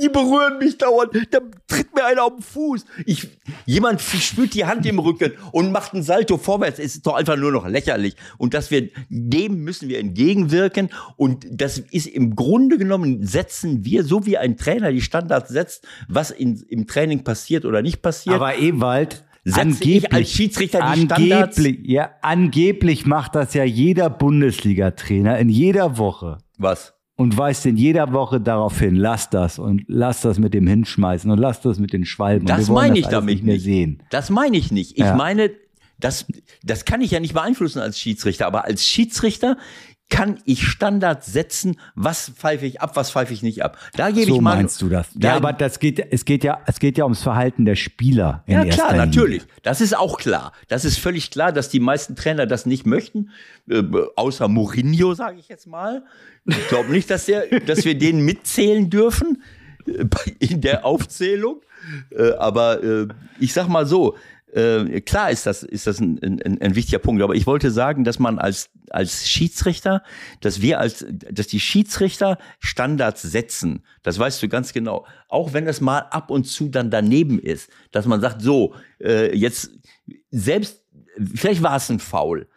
die berühren mich dauernd, da tritt mir einer auf den Fuß. Ich, jemand spürt die Hand im Rücken und macht einen Salto vorwärts. Es ist doch einfach nur noch lächerlich. Und dass wir, dem müssen wir entgegenwirken. Und das ist im Grunde genommen, setzen wir, so wie ein Trainer die Standards setzt, was in, im Training passiert oder nicht passiert. Aber Ewald, angeblich, als Schiedsrichter die angeblich, Ja, angeblich macht das ja jeder Bundesliga-Trainer in jeder Woche. Was? Und weist in jeder Woche darauf hin, lass das und lass das mit dem Hinschmeißen und lass das mit den Schwalben. Das meine ich damit nicht mehr sehen. Das meine ich nicht. Ich ja. meine, das, das kann ich ja nicht beeinflussen als Schiedsrichter, aber als Schiedsrichter kann ich Standards setzen, was pfeife ich ab, was pfeife ich nicht ab. Da gebe so ich mal. meinst du das? Ja, aber das geht, es geht ja, es geht ja ums Verhalten der Spieler. ja, klar, natürlich. Das ist auch klar. Das ist völlig klar, dass die meisten Trainer das nicht möchten, äh, außer Mourinho, sage ich jetzt mal. Ich glaube nicht, dass, der, dass wir den mitzählen dürfen äh, in der Aufzählung. Äh, aber äh, ich sag mal so, äh, klar ist das, ist das ein, ein, ein wichtiger Punkt, aber ich wollte sagen, dass man als, als Schiedsrichter, dass wir als, dass die Schiedsrichter Standards setzen. Das weißt du ganz genau. Auch wenn es mal ab und zu dann daneben ist, dass man sagt, so, äh, jetzt selbst, vielleicht war es ein Foul,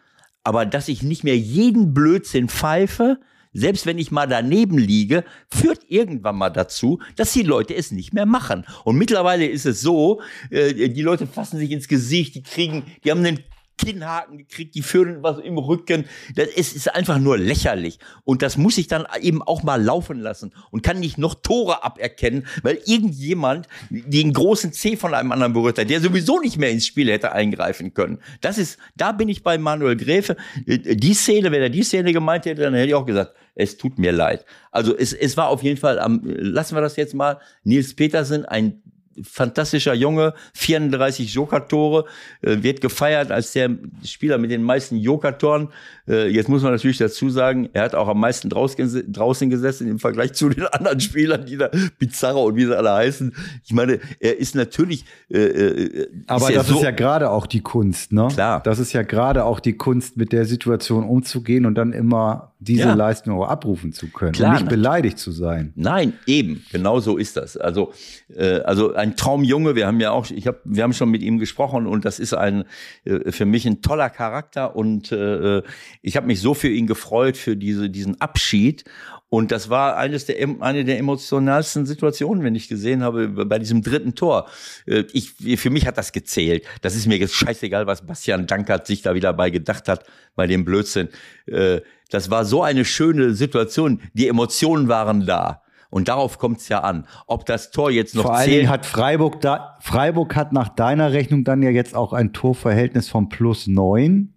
aber dass ich nicht mehr jeden Blödsinn pfeife, selbst wenn ich mal daneben liege, führt irgendwann mal dazu, dass die Leute es nicht mehr machen. Und mittlerweile ist es so, äh, die Leute fassen sich ins Gesicht, die kriegen, die haben einen Kinnhaken gekriegt, die führen was im Rücken. Das ist, ist einfach nur lächerlich. Und das muss ich dann eben auch mal laufen lassen und kann nicht noch Tore aberkennen, weil irgendjemand den großen C von einem anderen berührt hat, der sowieso nicht mehr ins Spiel hätte eingreifen können. Das ist, da bin ich bei Manuel Gräfe. Die Szene, wenn er die Szene gemeint hätte, dann hätte ich auch gesagt, es tut mir leid. Also es, es war auf jeden Fall am, lassen wir das jetzt mal, Nils Petersen, ein fantastischer Junge, 34 Joker-Tore, äh, wird gefeiert als der Spieler mit den meisten Joker-Toren. Äh, jetzt muss man natürlich dazu sagen, er hat auch am meisten draußen, draußen gesessen im Vergleich zu den anderen Spielern, die da Pizarro und wie sie alle heißen. Ich meine, er ist natürlich. Äh, äh Aber ist das so ist ja gerade auch die Kunst, ne? Klar. Das ist ja gerade auch die Kunst, mit der Situation umzugehen und dann immer diese ja. Leistung auch abrufen zu können Klar, und nicht beleidigt zu sein. Nein, eben, genau so ist das. Also, äh, also ein Traumjunge. Wir haben ja auch, ich habe, wir haben schon mit ihm gesprochen und das ist ein äh, für mich ein toller Charakter und äh, ich habe mich so für ihn gefreut für diese diesen Abschied und das war eines der, eine der emotionalsten Situationen, wenn ich gesehen habe, bei diesem dritten Tor. Äh, ich, für mich hat das gezählt. Das ist mir jetzt scheißegal, was Bastian Dankert sich da wieder bei gedacht hat, bei dem Blödsinn. Äh, das war so eine schöne Situation. Die Emotionen waren da. Und darauf kommt es ja an. Ob das Tor jetzt noch Vor allen Dingen hat Freiburg da, Freiburg hat nach deiner Rechnung dann ja jetzt auch ein Torverhältnis von plus neun.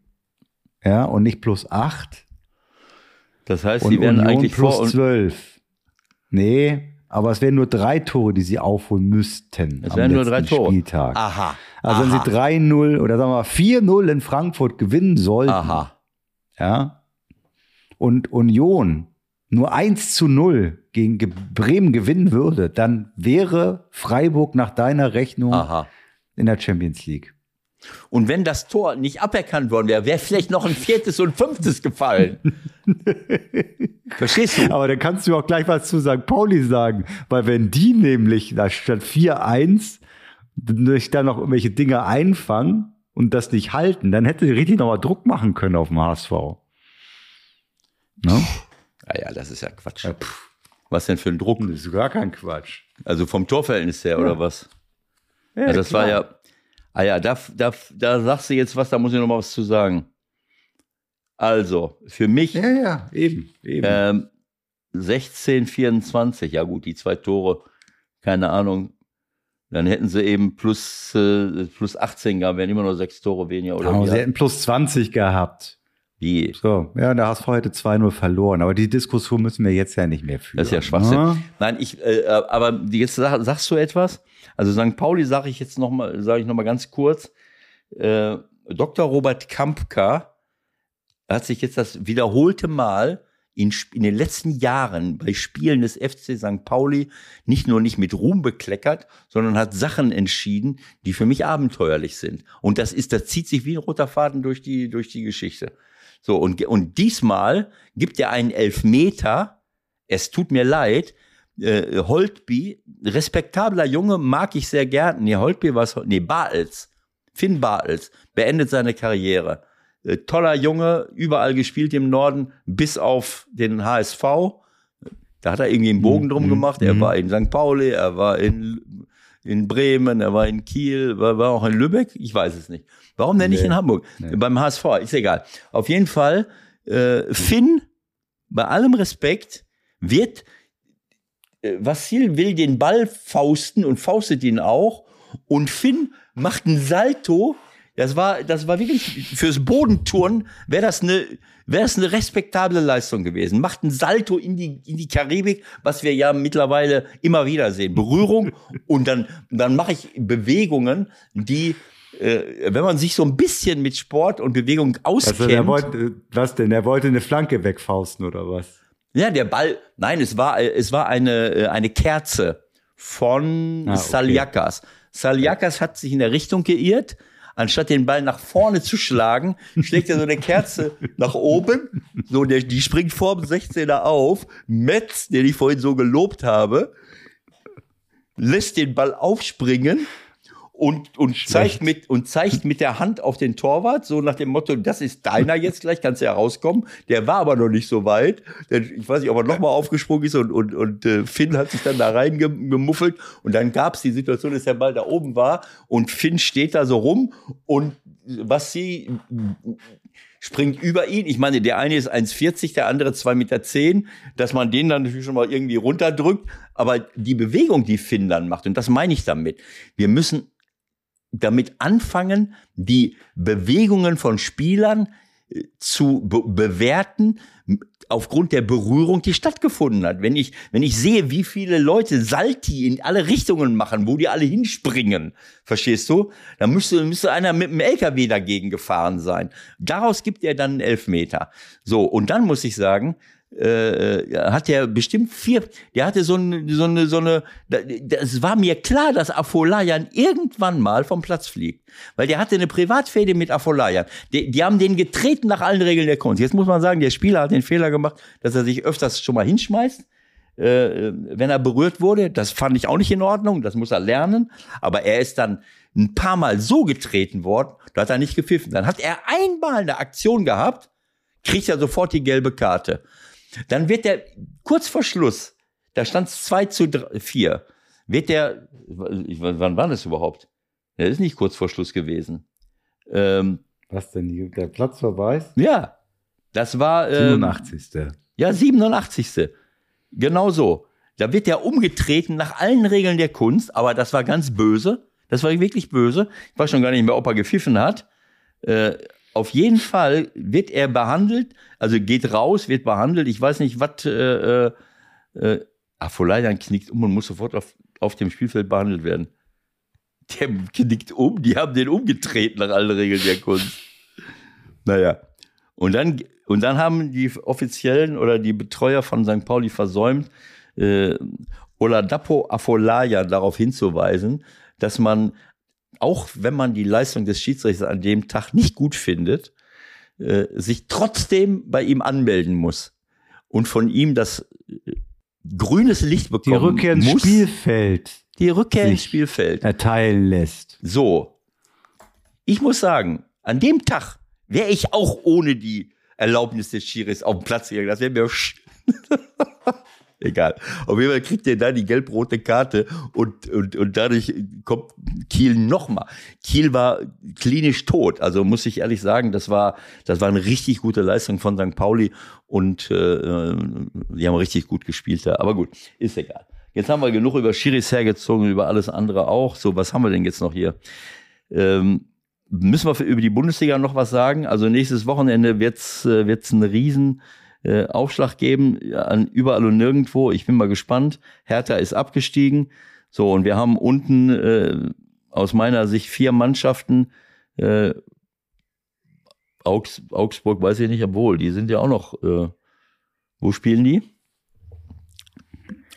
Ja, und nicht plus acht. Das heißt, sie werden Union eigentlich plus vor zwölf. Nee, aber es wären nur drei Tore, die sie aufholen müssten. Es wären nur drei Tore. Spieltag. Aha. Also Aha. wenn sie 3-0 oder sagen wir mal 4-0 in Frankfurt gewinnen sollten. Aha. Ja. Und Union nur 1 zu 0 gegen Bremen gewinnen würde, dann wäre Freiburg nach deiner Rechnung Aha. in der Champions League. Und wenn das Tor nicht aberkannt worden wäre, wäre vielleicht noch ein viertes und fünftes gefallen. Verstehst du? Aber dann kannst du auch gleich was zu St. Pauli sagen, weil wenn die nämlich da statt 4-1 durch dann noch irgendwelche Dinge einfangen und das nicht halten, dann hätte die richtig nochmal Druck machen können auf dem HSV. No? Ja, ja, das ist ja Quatsch. Ja, was denn für ein Druck? Das ist gar kein Quatsch. Also vom Torverhältnis her, ja. oder was? Ja, also das klar. war ja, ah ja, da, da, da sagst du jetzt was, da muss ich noch mal was zu sagen. Also, für mich. Ja, ja, eben. eben. Ähm, 16, 24, ja gut, die zwei Tore, keine Ahnung. Dann hätten sie eben plus, äh, plus 18 gehabt, wären immer nur sechs Tore weniger. Oder ja, sie hätten plus 20 gehabt. Wie? So, ja, der HSV hätte 2-0 verloren, aber die Diskussion müssen wir jetzt ja nicht mehr führen. Das ist ja Schwachsinn. Ne? Nein, ich, äh, aber jetzt sag, sagst du etwas? Also St. Pauli sage ich jetzt nochmal, sage ich nochmal ganz kurz. Äh, Dr. Robert Kampka hat sich jetzt das wiederholte Mal in, in, den letzten Jahren bei Spielen des FC St. Pauli nicht nur nicht mit Ruhm bekleckert, sondern hat Sachen entschieden, die für mich abenteuerlich sind. Und das ist, das zieht sich wie ein roter Faden durch die, durch die Geschichte. So, und, und diesmal gibt er einen Elfmeter. Es tut mir leid. Äh, Holtby, respektabler Junge, mag ich sehr gern. Nee, Holtby war es, nee, Bartels. Finn Bartels beendet seine Karriere. Äh, toller Junge, überall gespielt im Norden, bis auf den HSV. Da hat er irgendwie einen Bogen drum mhm. gemacht. Er mhm. war in St. Pauli, er war in, in Bremen, er war in Kiel, war, war auch in Lübeck. Ich weiß es nicht. Warum denn nee. nicht in Hamburg? Nee. Beim HSV, ist egal. Auf jeden Fall, äh, Finn, bei allem Respekt, wird, Vassil will den Ball fausten und faustet ihn auch. Und Finn macht einen Salto. Das war, das war wirklich fürs Bodenturnen wäre das eine, wäre das eine respektable Leistung gewesen. Macht einen Salto in die, in die Karibik, was wir ja mittlerweile immer wieder sehen. Berührung und dann, dann mache ich Bewegungen, die äh, wenn man sich so ein bisschen mit Sport und Bewegung auskennt. Also er wollte, was denn? Er wollte eine Flanke wegfausten oder was? Ja, der Ball, nein, es war, es war eine, äh, eine Kerze von ah, okay. Saliakas. Saliakas hat sich in der Richtung geirrt. Anstatt den Ball nach vorne zu schlagen, schlägt er so eine Kerze nach oben. So, der, die springt vor dem 16er auf. Metz, den ich vorhin so gelobt habe, lässt den Ball aufspringen und, und zeigt mit, und zeigt mit der Hand auf den Torwart, so nach dem Motto, das ist deiner jetzt gleich, kannst du ja rauskommen. Der war aber noch nicht so weit. Ich weiß nicht, ob er nochmal aufgesprungen ist und, und, und äh, Finn hat sich dann da reingemuffelt und dann gab es die Situation, dass der Ball da oben war und Finn steht da so rum und was sie springt über ihn. Ich meine, der eine ist 1,40, der andere 2,10 Meter, dass man den dann natürlich schon mal irgendwie runterdrückt. Aber die Bewegung, die Finn dann macht, und das meine ich damit, wir müssen damit anfangen, die Bewegungen von Spielern äh, zu be bewerten aufgrund der Berührung, die stattgefunden hat. Wenn ich, wenn ich sehe, wie viele Leute Salti in alle Richtungen machen, wo die alle hinspringen, verstehst du? Dann müsste, müsste einer mit dem LKW dagegen gefahren sein. Daraus gibt er dann einen Elfmeter. So, und dann muss ich sagen, äh, hat er bestimmt vier, der hatte so eine, so eine, so eine, das war mir klar, dass Afolayan irgendwann mal vom Platz fliegt. Weil der hatte eine Privatfehde mit Afolayan. Die, die haben den getreten nach allen Regeln der Kunst. Jetzt muss man sagen, der Spieler hat den Fehler gemacht, dass er sich öfters schon mal hinschmeißt. Äh, wenn er berührt wurde, das fand ich auch nicht in Ordnung, das muss er lernen, aber er ist dann ein paar Mal so getreten worden, da hat er nicht gepfiffen. Dann hat er einmal eine Aktion gehabt, kriegt er sofort die gelbe Karte. Dann wird der kurz vor Schluss, da stand es 2 zu 3, 4, wird der, wann war das überhaupt? Der ist nicht kurz vor Schluss gewesen. Ähm, Was denn, der Platzverweis? Ja, das war. Ähm, 87. Ja, 87. Genau so. Da wird der umgetreten nach allen Regeln der Kunst, aber das war ganz böse. Das war wirklich böse. Ich weiß schon gar nicht mehr, ob er gepfiffen hat. Äh, auf jeden Fall wird er behandelt, also geht raus, wird behandelt. Ich weiß nicht, was. Äh, äh, äh, Afoleidan knickt um und muss sofort auf, auf dem Spielfeld behandelt werden. Der knickt um, die haben den umgetreten nach allen Regeln der Kunst. Naja. Und dann, und dann haben die Offiziellen oder die Betreuer von St. Pauli versäumt, äh, Oladapo Afolaya darauf hinzuweisen, dass man auch wenn man die Leistung des Schiedsrichters an dem Tag nicht gut findet, äh, sich trotzdem bei ihm anmelden muss und von ihm das äh, grünes Licht bekommen Die Rückkehr ins muss, Spielfeld. Die Rückkehr ins Spielfeld. Erteilen lässt. So. Ich muss sagen, an dem Tag wäre ich auch ohne die Erlaubnis des Schiris auf dem Platz gegangen. Das wäre mir Egal. Auf jeden Fall kriegt er da die gelb-rote Karte und, und, und dadurch kommt Kiel nochmal. Kiel war klinisch tot. Also muss ich ehrlich sagen, das war, das war eine richtig gute Leistung von St. Pauli und äh, die haben richtig gut gespielt da. Aber gut, ist egal. Jetzt haben wir genug über Schiris hergezogen, über alles andere auch. So, was haben wir denn jetzt noch hier? Ähm, müssen wir für, über die Bundesliga noch was sagen? Also nächstes Wochenende wird's äh, wird's ein riesen äh, Aufschlag geben, an überall und nirgendwo. Ich bin mal gespannt. Hertha ist abgestiegen. So, und wir haben unten äh, aus meiner Sicht vier Mannschaften. Äh, Augs, Augsburg weiß ich nicht, obwohl, die sind ja auch noch. Äh, wo spielen die?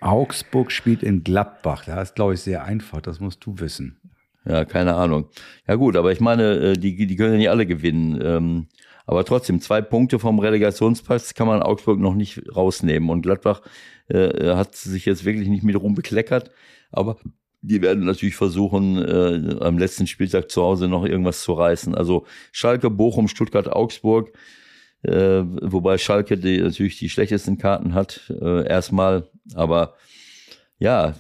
Augsburg spielt in Gladbach. Da ist, glaube ich, sehr einfach. Das musst du wissen. Ja, keine Ahnung. Ja gut, aber ich meine, äh, die, die können ja nicht alle gewinnen. Ähm, aber trotzdem, zwei Punkte vom Relegationsplatz kann man Augsburg noch nicht rausnehmen. Und Gladbach äh, hat sich jetzt wirklich nicht mit rumbekleckert. Aber die werden natürlich versuchen, äh, am letzten Spieltag zu Hause noch irgendwas zu reißen. Also Schalke, Bochum, Stuttgart, Augsburg. Äh, wobei Schalke die, natürlich die schlechtesten Karten hat, äh, erstmal. Aber ja,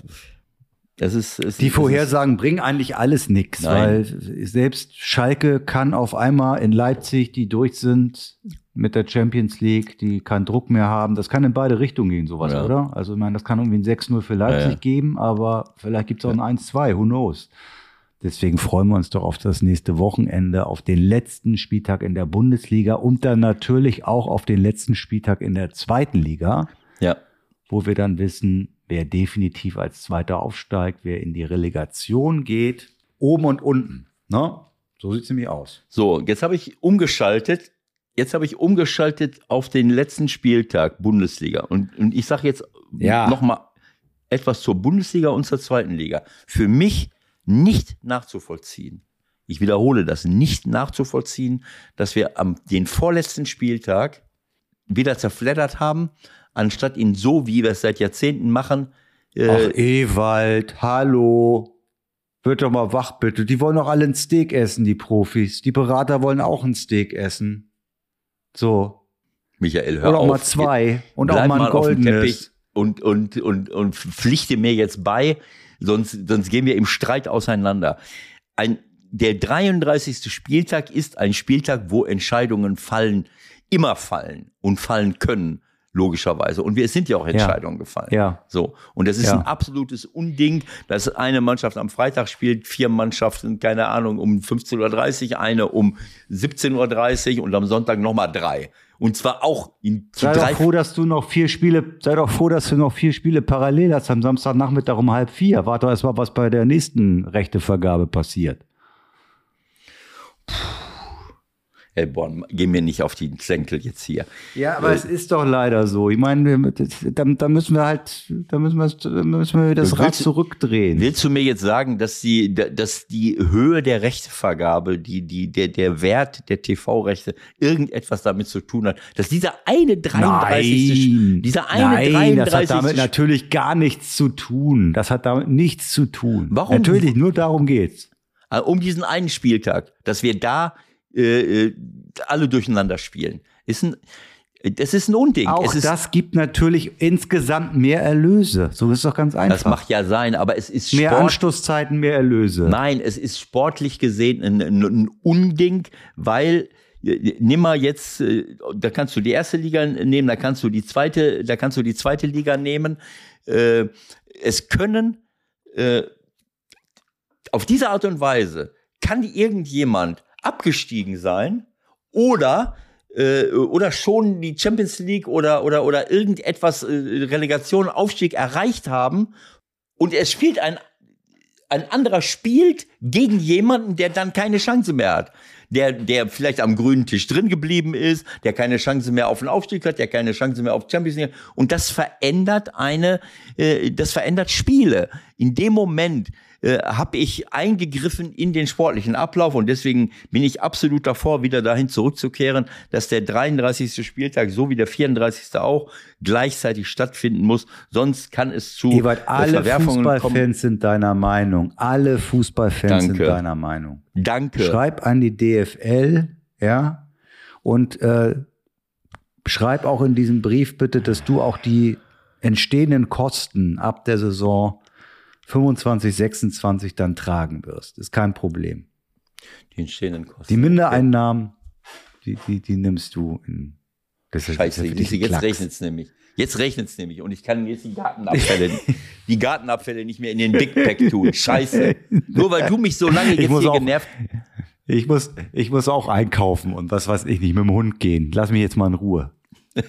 ist, es, die Vorhersagen bringen eigentlich alles nichts, weil selbst Schalke kann auf einmal in Leipzig, die durch sind mit der Champions League, die keinen Druck mehr haben. Das kann in beide Richtungen gehen, sowas, ja. oder? Also ich meine, das kann irgendwie ein 6-0 für Leipzig ja, geben, aber vielleicht gibt es auch ein 1-2, who knows? Deswegen freuen wir uns doch auf das nächste Wochenende, auf den letzten Spieltag in der Bundesliga und dann natürlich auch auf den letzten Spieltag in der zweiten Liga. Ja. Wo wir dann wissen, wer definitiv als Zweiter aufsteigt, wer in die Relegation geht, oben und unten. Ne? So sieht es nämlich aus. So, jetzt habe ich umgeschaltet. Jetzt habe ich umgeschaltet auf den letzten Spieltag Bundesliga. Und, und ich sage jetzt ja. nochmal etwas zur Bundesliga und zur zweiten Liga. Für mich nicht nachzuvollziehen. Ich wiederhole das, nicht nachzuvollziehen, dass wir am den vorletzten Spieltag wieder zerfleddert haben, anstatt ihn so, wie wir es seit Jahrzehnten machen. Äh, Ach, Ewald, hallo. Wird doch mal wach, bitte. Die wollen doch alle ein Steak essen, die Profis. Die Berater wollen auch ein Steak essen. So. Michael, hör Oder auch auf. mal zwei. Und Bleib auch mal ein dem goldenes. Und, und, und, und pflichte mir jetzt bei, sonst, sonst gehen wir im Streit auseinander. Ein, der 33. Spieltag ist ein Spieltag, wo Entscheidungen fallen, immer fallen und fallen können, logischerweise. Und wir, sind ja auch Entscheidungen gefallen. Ja. So. Und das ist Ja. ein absolutes Unding, dass eine Mannschaft am Freitag spielt, vier Mannschaften, keine Ahnung, um 15.30 Uhr, eine um 17.30 Uhr und am Sonntag nochmal drei. Und zwar auch in Sei drei doch froh, dass du noch vier Spiele, sei doch froh, dass du noch vier Spiele parallel hast am Samstagnachmittag um halb vier. Warte doch erst mal, was bei der nächsten Rechtevergabe passiert. Ey, Born, geh mir nicht auf die Senkel jetzt hier. Ja, aber es ist doch leider so. Ich meine, da, da müssen wir halt, da müssen wir, müssen wir das Du Rad zurückdrehen. Willst du mir jetzt sagen, dass die, dass die Höhe der Rechtevergabe, die, die, der, der Wert der TV-Rechte irgendetwas damit zu tun hat, dass dieser eine 33. Nein, dieser eine Nein, 33. das hat damit natürlich gar nichts zu tun. Das hat damit nichts zu tun. Warum? Natürlich, nur darum geht's. Äh, um diesen einen Spieltag, dass wir da äh, äh, alle durcheinander spielen. Ist ein, das ist ein Unding. Auch es ist, das gibt natürlich insgesamt mehr Erlöse. So ist doch ganz einfach. das mag ja sein, aber es ist mehr Sport. Anstoßzeiten, mehr Erlöse. Nein, es ist sportlich gesehen ein, ein, Unding, weil äh, nimm mal jetzt, äh, da kannst du die erste Liga nehmen, da kannst du die zweite, da kannst du die zweite Liga nehmen. Es können auf diese Art und Weise kann irgendjemand abgestiegen sein oder äh, oder schon die Champions League oder oder oder irgendetwas äh, Relegation Aufstieg erreicht haben und es spielt ein ein anderer spielt gegen jemanden, der dann keine Chance mehr hat. Der, der vielleicht am grünen Tisch drin geblieben ist, der keine Chance mehr auf den Aufstieg hat, der keine Chance mehr auf Champions League hat. Und das verändert eine, äh, das verändert Spiele. In dem Moment äh, habe ich eingegriffen in den sportlichen Ablauf und deswegen bin ich absolut davor, wieder dahin zurückzukehren, dass der 33. Spieltag so wie der 34. auch gleichzeitig stattfinden muss. Sonst kann es zu Ewald, äh, alle Verwerfungen kommen. Fußballfans sind deiner Meinung. Alle Fußballfans sind Danke. deiner Meinung. Danke. Schreib an die DFL, ja, und äh, schreib auch in diesem Brief bitte, dass du auch die entstehenden Kosten ab der Saison 25, 26 dann tragen wirst. Ist kein Problem. Die entstehenden Kosten. Die Mindereinnahmen, die, die, die nimmst du in. Das ist- Scheiße, das ist jetzt, Klacks. rechnet es nämlich. Jetzt rechnet es nämlich und ich kann jetzt die Gartenabfälle, die Gartenabfälle nicht mehr in den Big Pack tun. Scheiße. Nur weil du mich so lange Ich jetzt muss hier auch- genervt. Ich muss, ich muss auch einkaufen und was weiß ich nicht, mit dem Hund gehen. Lass mich jetzt mal in Ruhe.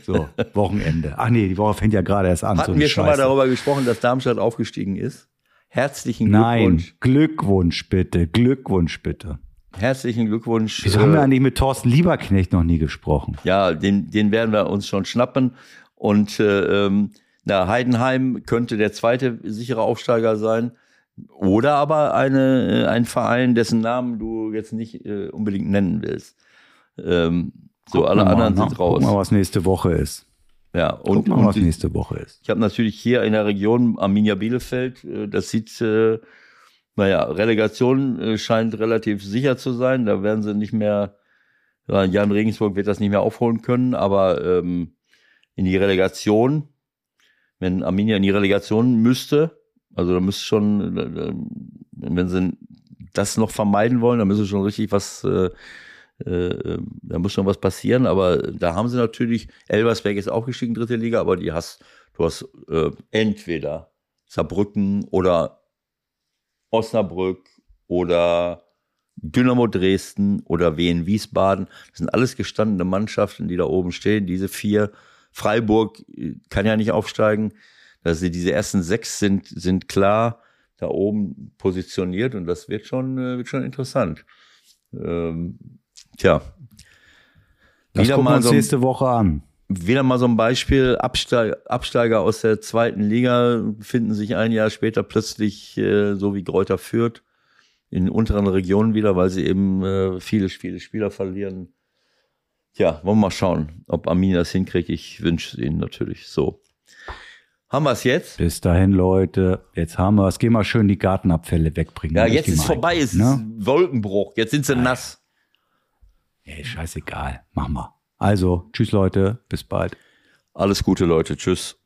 So, Wochenende. Ach nee, die Woche fängt ja gerade erst an. so Hatten eine wir schon mal Scheiße. darüber gesprochen, dass Darmstadt aufgestiegen ist? Herzlichen Nein, Glückwunsch. Glückwunsch bitte, Glückwunsch bitte. Herzlichen Glückwunsch. Wieso haben wir Äh, eigentlich mit Thorsten Lieberknecht noch nie gesprochen? ja, den, den werden wir uns schon schnappen. Und äh, ähm, na, Heidenheim könnte der zweite sichere Aufsteiger sein. Oder aber eine, äh, ein Verein, dessen Namen du jetzt nicht äh, unbedingt nennen willst. Ähm, so, Gucken alle wir mal, anderen ne? sind raus. Gucken wir mal, was nächste Woche ist. Ja, und, Gucken wir mal, was nächste Woche ist. ich habe natürlich hier in der Region Arminia Bielefeld, äh, das sieht, äh, naja, Relegation äh, scheint relativ sicher zu sein. Da werden sie nicht mehr, ja, Jan Regensburg wird das nicht mehr aufholen können, aber ähm, in die Relegation, wenn Arminia in die Relegation müsste, also da müsste schon, wenn sie das noch vermeiden wollen, dann müsste schon richtig was, äh, äh, da muss schon was passieren, aber da haben sie natürlich, Elversberg ist aufgestiegen, dritte Liga, aber die hast, du hast äh, entweder Saarbrücken oder Osnabrück oder Dynamo Dresden oder Wien Wiesbaden. Das sind alles gestandene Mannschaften, die da oben stehen. Diese vier, Freiburg äh, kann ja nicht aufsteigen. Also diese ersten sechs sind, sind klar da oben positioniert und das wird schon, äh, wird schon interessant. Ähm, Tja. Das wieder gucken wir uns so nächste Woche an. Wieder mal so ein Beispiel, Absteiger, Absteiger aus der zweiten Liga finden sich ein Jahr später plötzlich, äh, so wie Gräuter führt, in unteren Regionen wieder, weil sie eben äh, viele, viele Spieler verlieren. Tja, wollen wir mal schauen, ob Armin das hinkriegt. Ich wünsche es ihnen natürlich so. Haben wir es jetzt? Bis dahin, Leute. Jetzt haben wir es. Geh mal schön die Gartenabfälle wegbringen. Ja, jetzt ist vorbei. Es ne? ist Wolkenbruch. Jetzt sind sie Nein. nass. Ey, scheißegal, mach mal. Also, tschüss Leute, bis bald. Alles Gute Leute, tschüss.